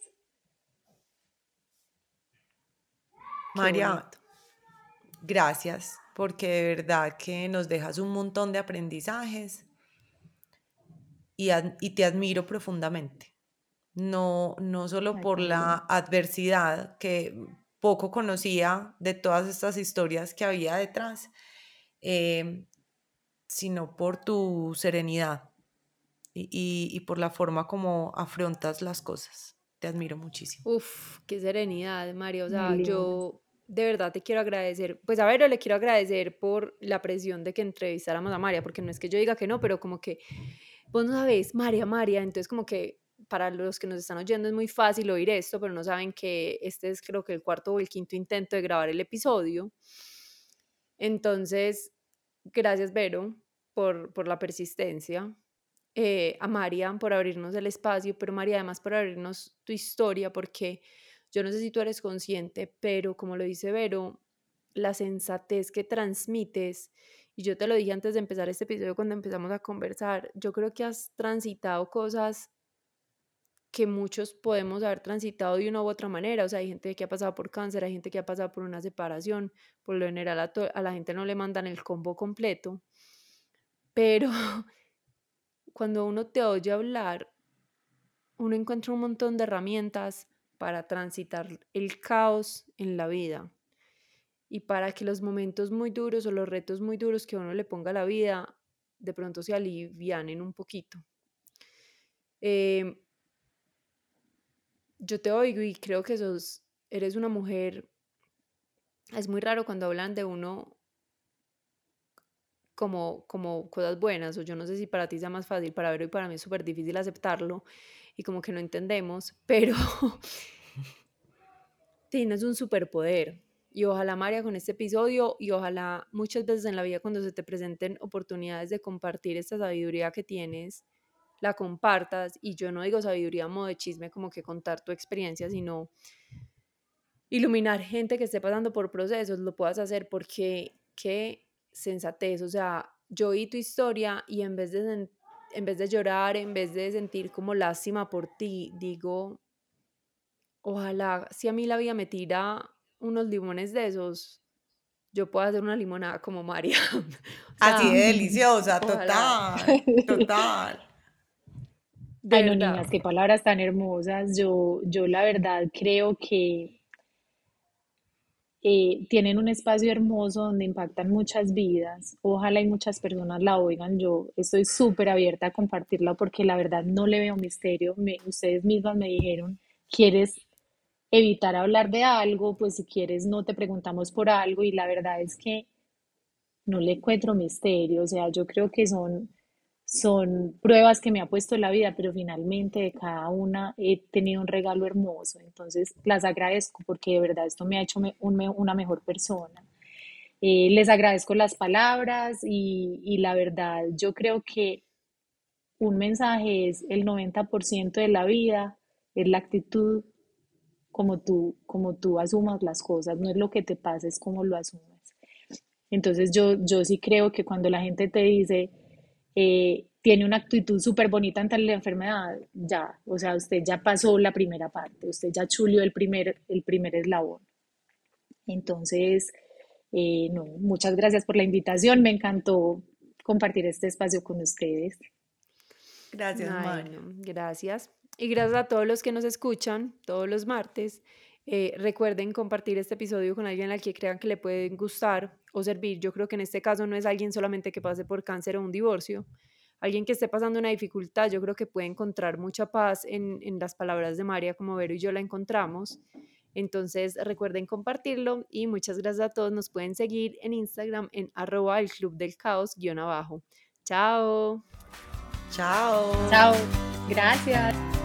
María, gracias, porque de verdad que nos dejas un montón de aprendizajes y, y te admiro profundamente. No, no solo por la adversidad que poco conocía de todas estas historias que había detrás, eh, sino por tu serenidad y, y, por la forma como afrontas las cosas. Te admiro muchísimo. Uf, qué serenidad, María. O sea, yo de verdad te quiero agradecer. Pues a ver, le quiero agradecer por la presión de que entrevistáramos a María, porque no es que yo diga que no, pero como que vos no sabés, María, María, entonces como que para los que nos están oyendo es muy fácil oír esto, pero no saben que este es creo que el cuarto o el quinto intento de grabar el episodio. Entonces, gracias Vero por, por la persistencia, eh, a María por abrirnos el espacio, pero María además por abrirnos tu historia, porque yo no sé si tú eres consciente, pero como lo dice Vero, la sensatez que transmites, y yo te lo dije antes de empezar este episodio cuando empezamos a conversar, yo creo que has transitado cosas que muchos podemos haber transitado de una u otra manera. O sea, hay gente que ha pasado por cáncer, hay gente que ha pasado por una separación. Por lo general a, la gente no le mandan el combo completo. Pero cuando uno te oye hablar, uno encuentra un montón de herramientas para transitar el caos en la vida y para que los momentos muy duros o los retos muy duros que uno le ponga a la vida de pronto se alivianen un poquito. Eh, yo te oigo y creo que sos, eres una mujer, es muy raro cuando hablan de uno como, como cosas buenas, o yo no sé si para ti sea más fácil, para ver y para mí es súper difícil aceptarlo y como que no entendemos, pero tienes un superpoder. Y ojalá, María, con este episodio y ojalá muchas veces en la vida cuando se te presenten oportunidades de compartir esta sabiduría que tienes, la compartas y yo no digo sabiduría modo de chisme como que contar tu experiencia, sino iluminar gente que esté pasando por procesos, lo puedas hacer porque qué sensatez, o sea, yo oí tu historia y en vez de en vez de llorar, en vez de sentir como lástima por ti, digo, ojalá si a mí la vida me tira unos limones de esos, yo pueda hacer una limonada como María. Así de deliciosa, total, total. Ay, no, niñas, qué palabras tan hermosas. Yo, yo la verdad creo que eh, tienen un espacio hermoso donde impactan muchas vidas. Ojalá y muchas personas la oigan. Yo estoy súper abierta a compartirla porque la verdad no le veo misterio. Me, ustedes mismas me dijeron, ¿quieres evitar hablar de algo? Pues si quieres no te preguntamos por algo y la verdad es que no le encuentro misterio. O sea, yo creo que son son pruebas que me ha puesto la vida, pero finalmente de cada una he tenido un regalo hermoso. Entonces las agradezco porque de verdad esto me ha hecho una mejor persona. Eh, les agradezco las palabras y, y, la verdad yo creo que un mensaje es el 90% de la vida, es la actitud como tú, como tú asumas las cosas, no es lo que te pasa, es como lo asumas. Entonces yo, yo sí creo que cuando la gente te dice, eh, tiene una actitud súper bonita ante la enfermedad, ya, o sea, usted ya pasó la primera parte, usted ya chulió el primer, el primer eslabón. Entonces, eh, no, muchas gracias por la invitación, me encantó compartir este espacio con ustedes. Gracias, gracias. Y gracias a todos los que nos escuchan todos los martes. Eh, recuerden compartir este episodio con alguien al que crean que le pueden gustar o servir. Yo creo que en este caso no es alguien solamente que pase por cáncer o un divorcio, alguien que esté pasando una dificultad, yo creo que puede encontrar mucha paz en, en las palabras de María como Vero y yo la encontramos. Entonces recuerden compartirlo y muchas gracias a todos. Nos pueden seguir en Instagram en arroba el club del caos guion abajo. Chao. Chao. Chao. Gracias.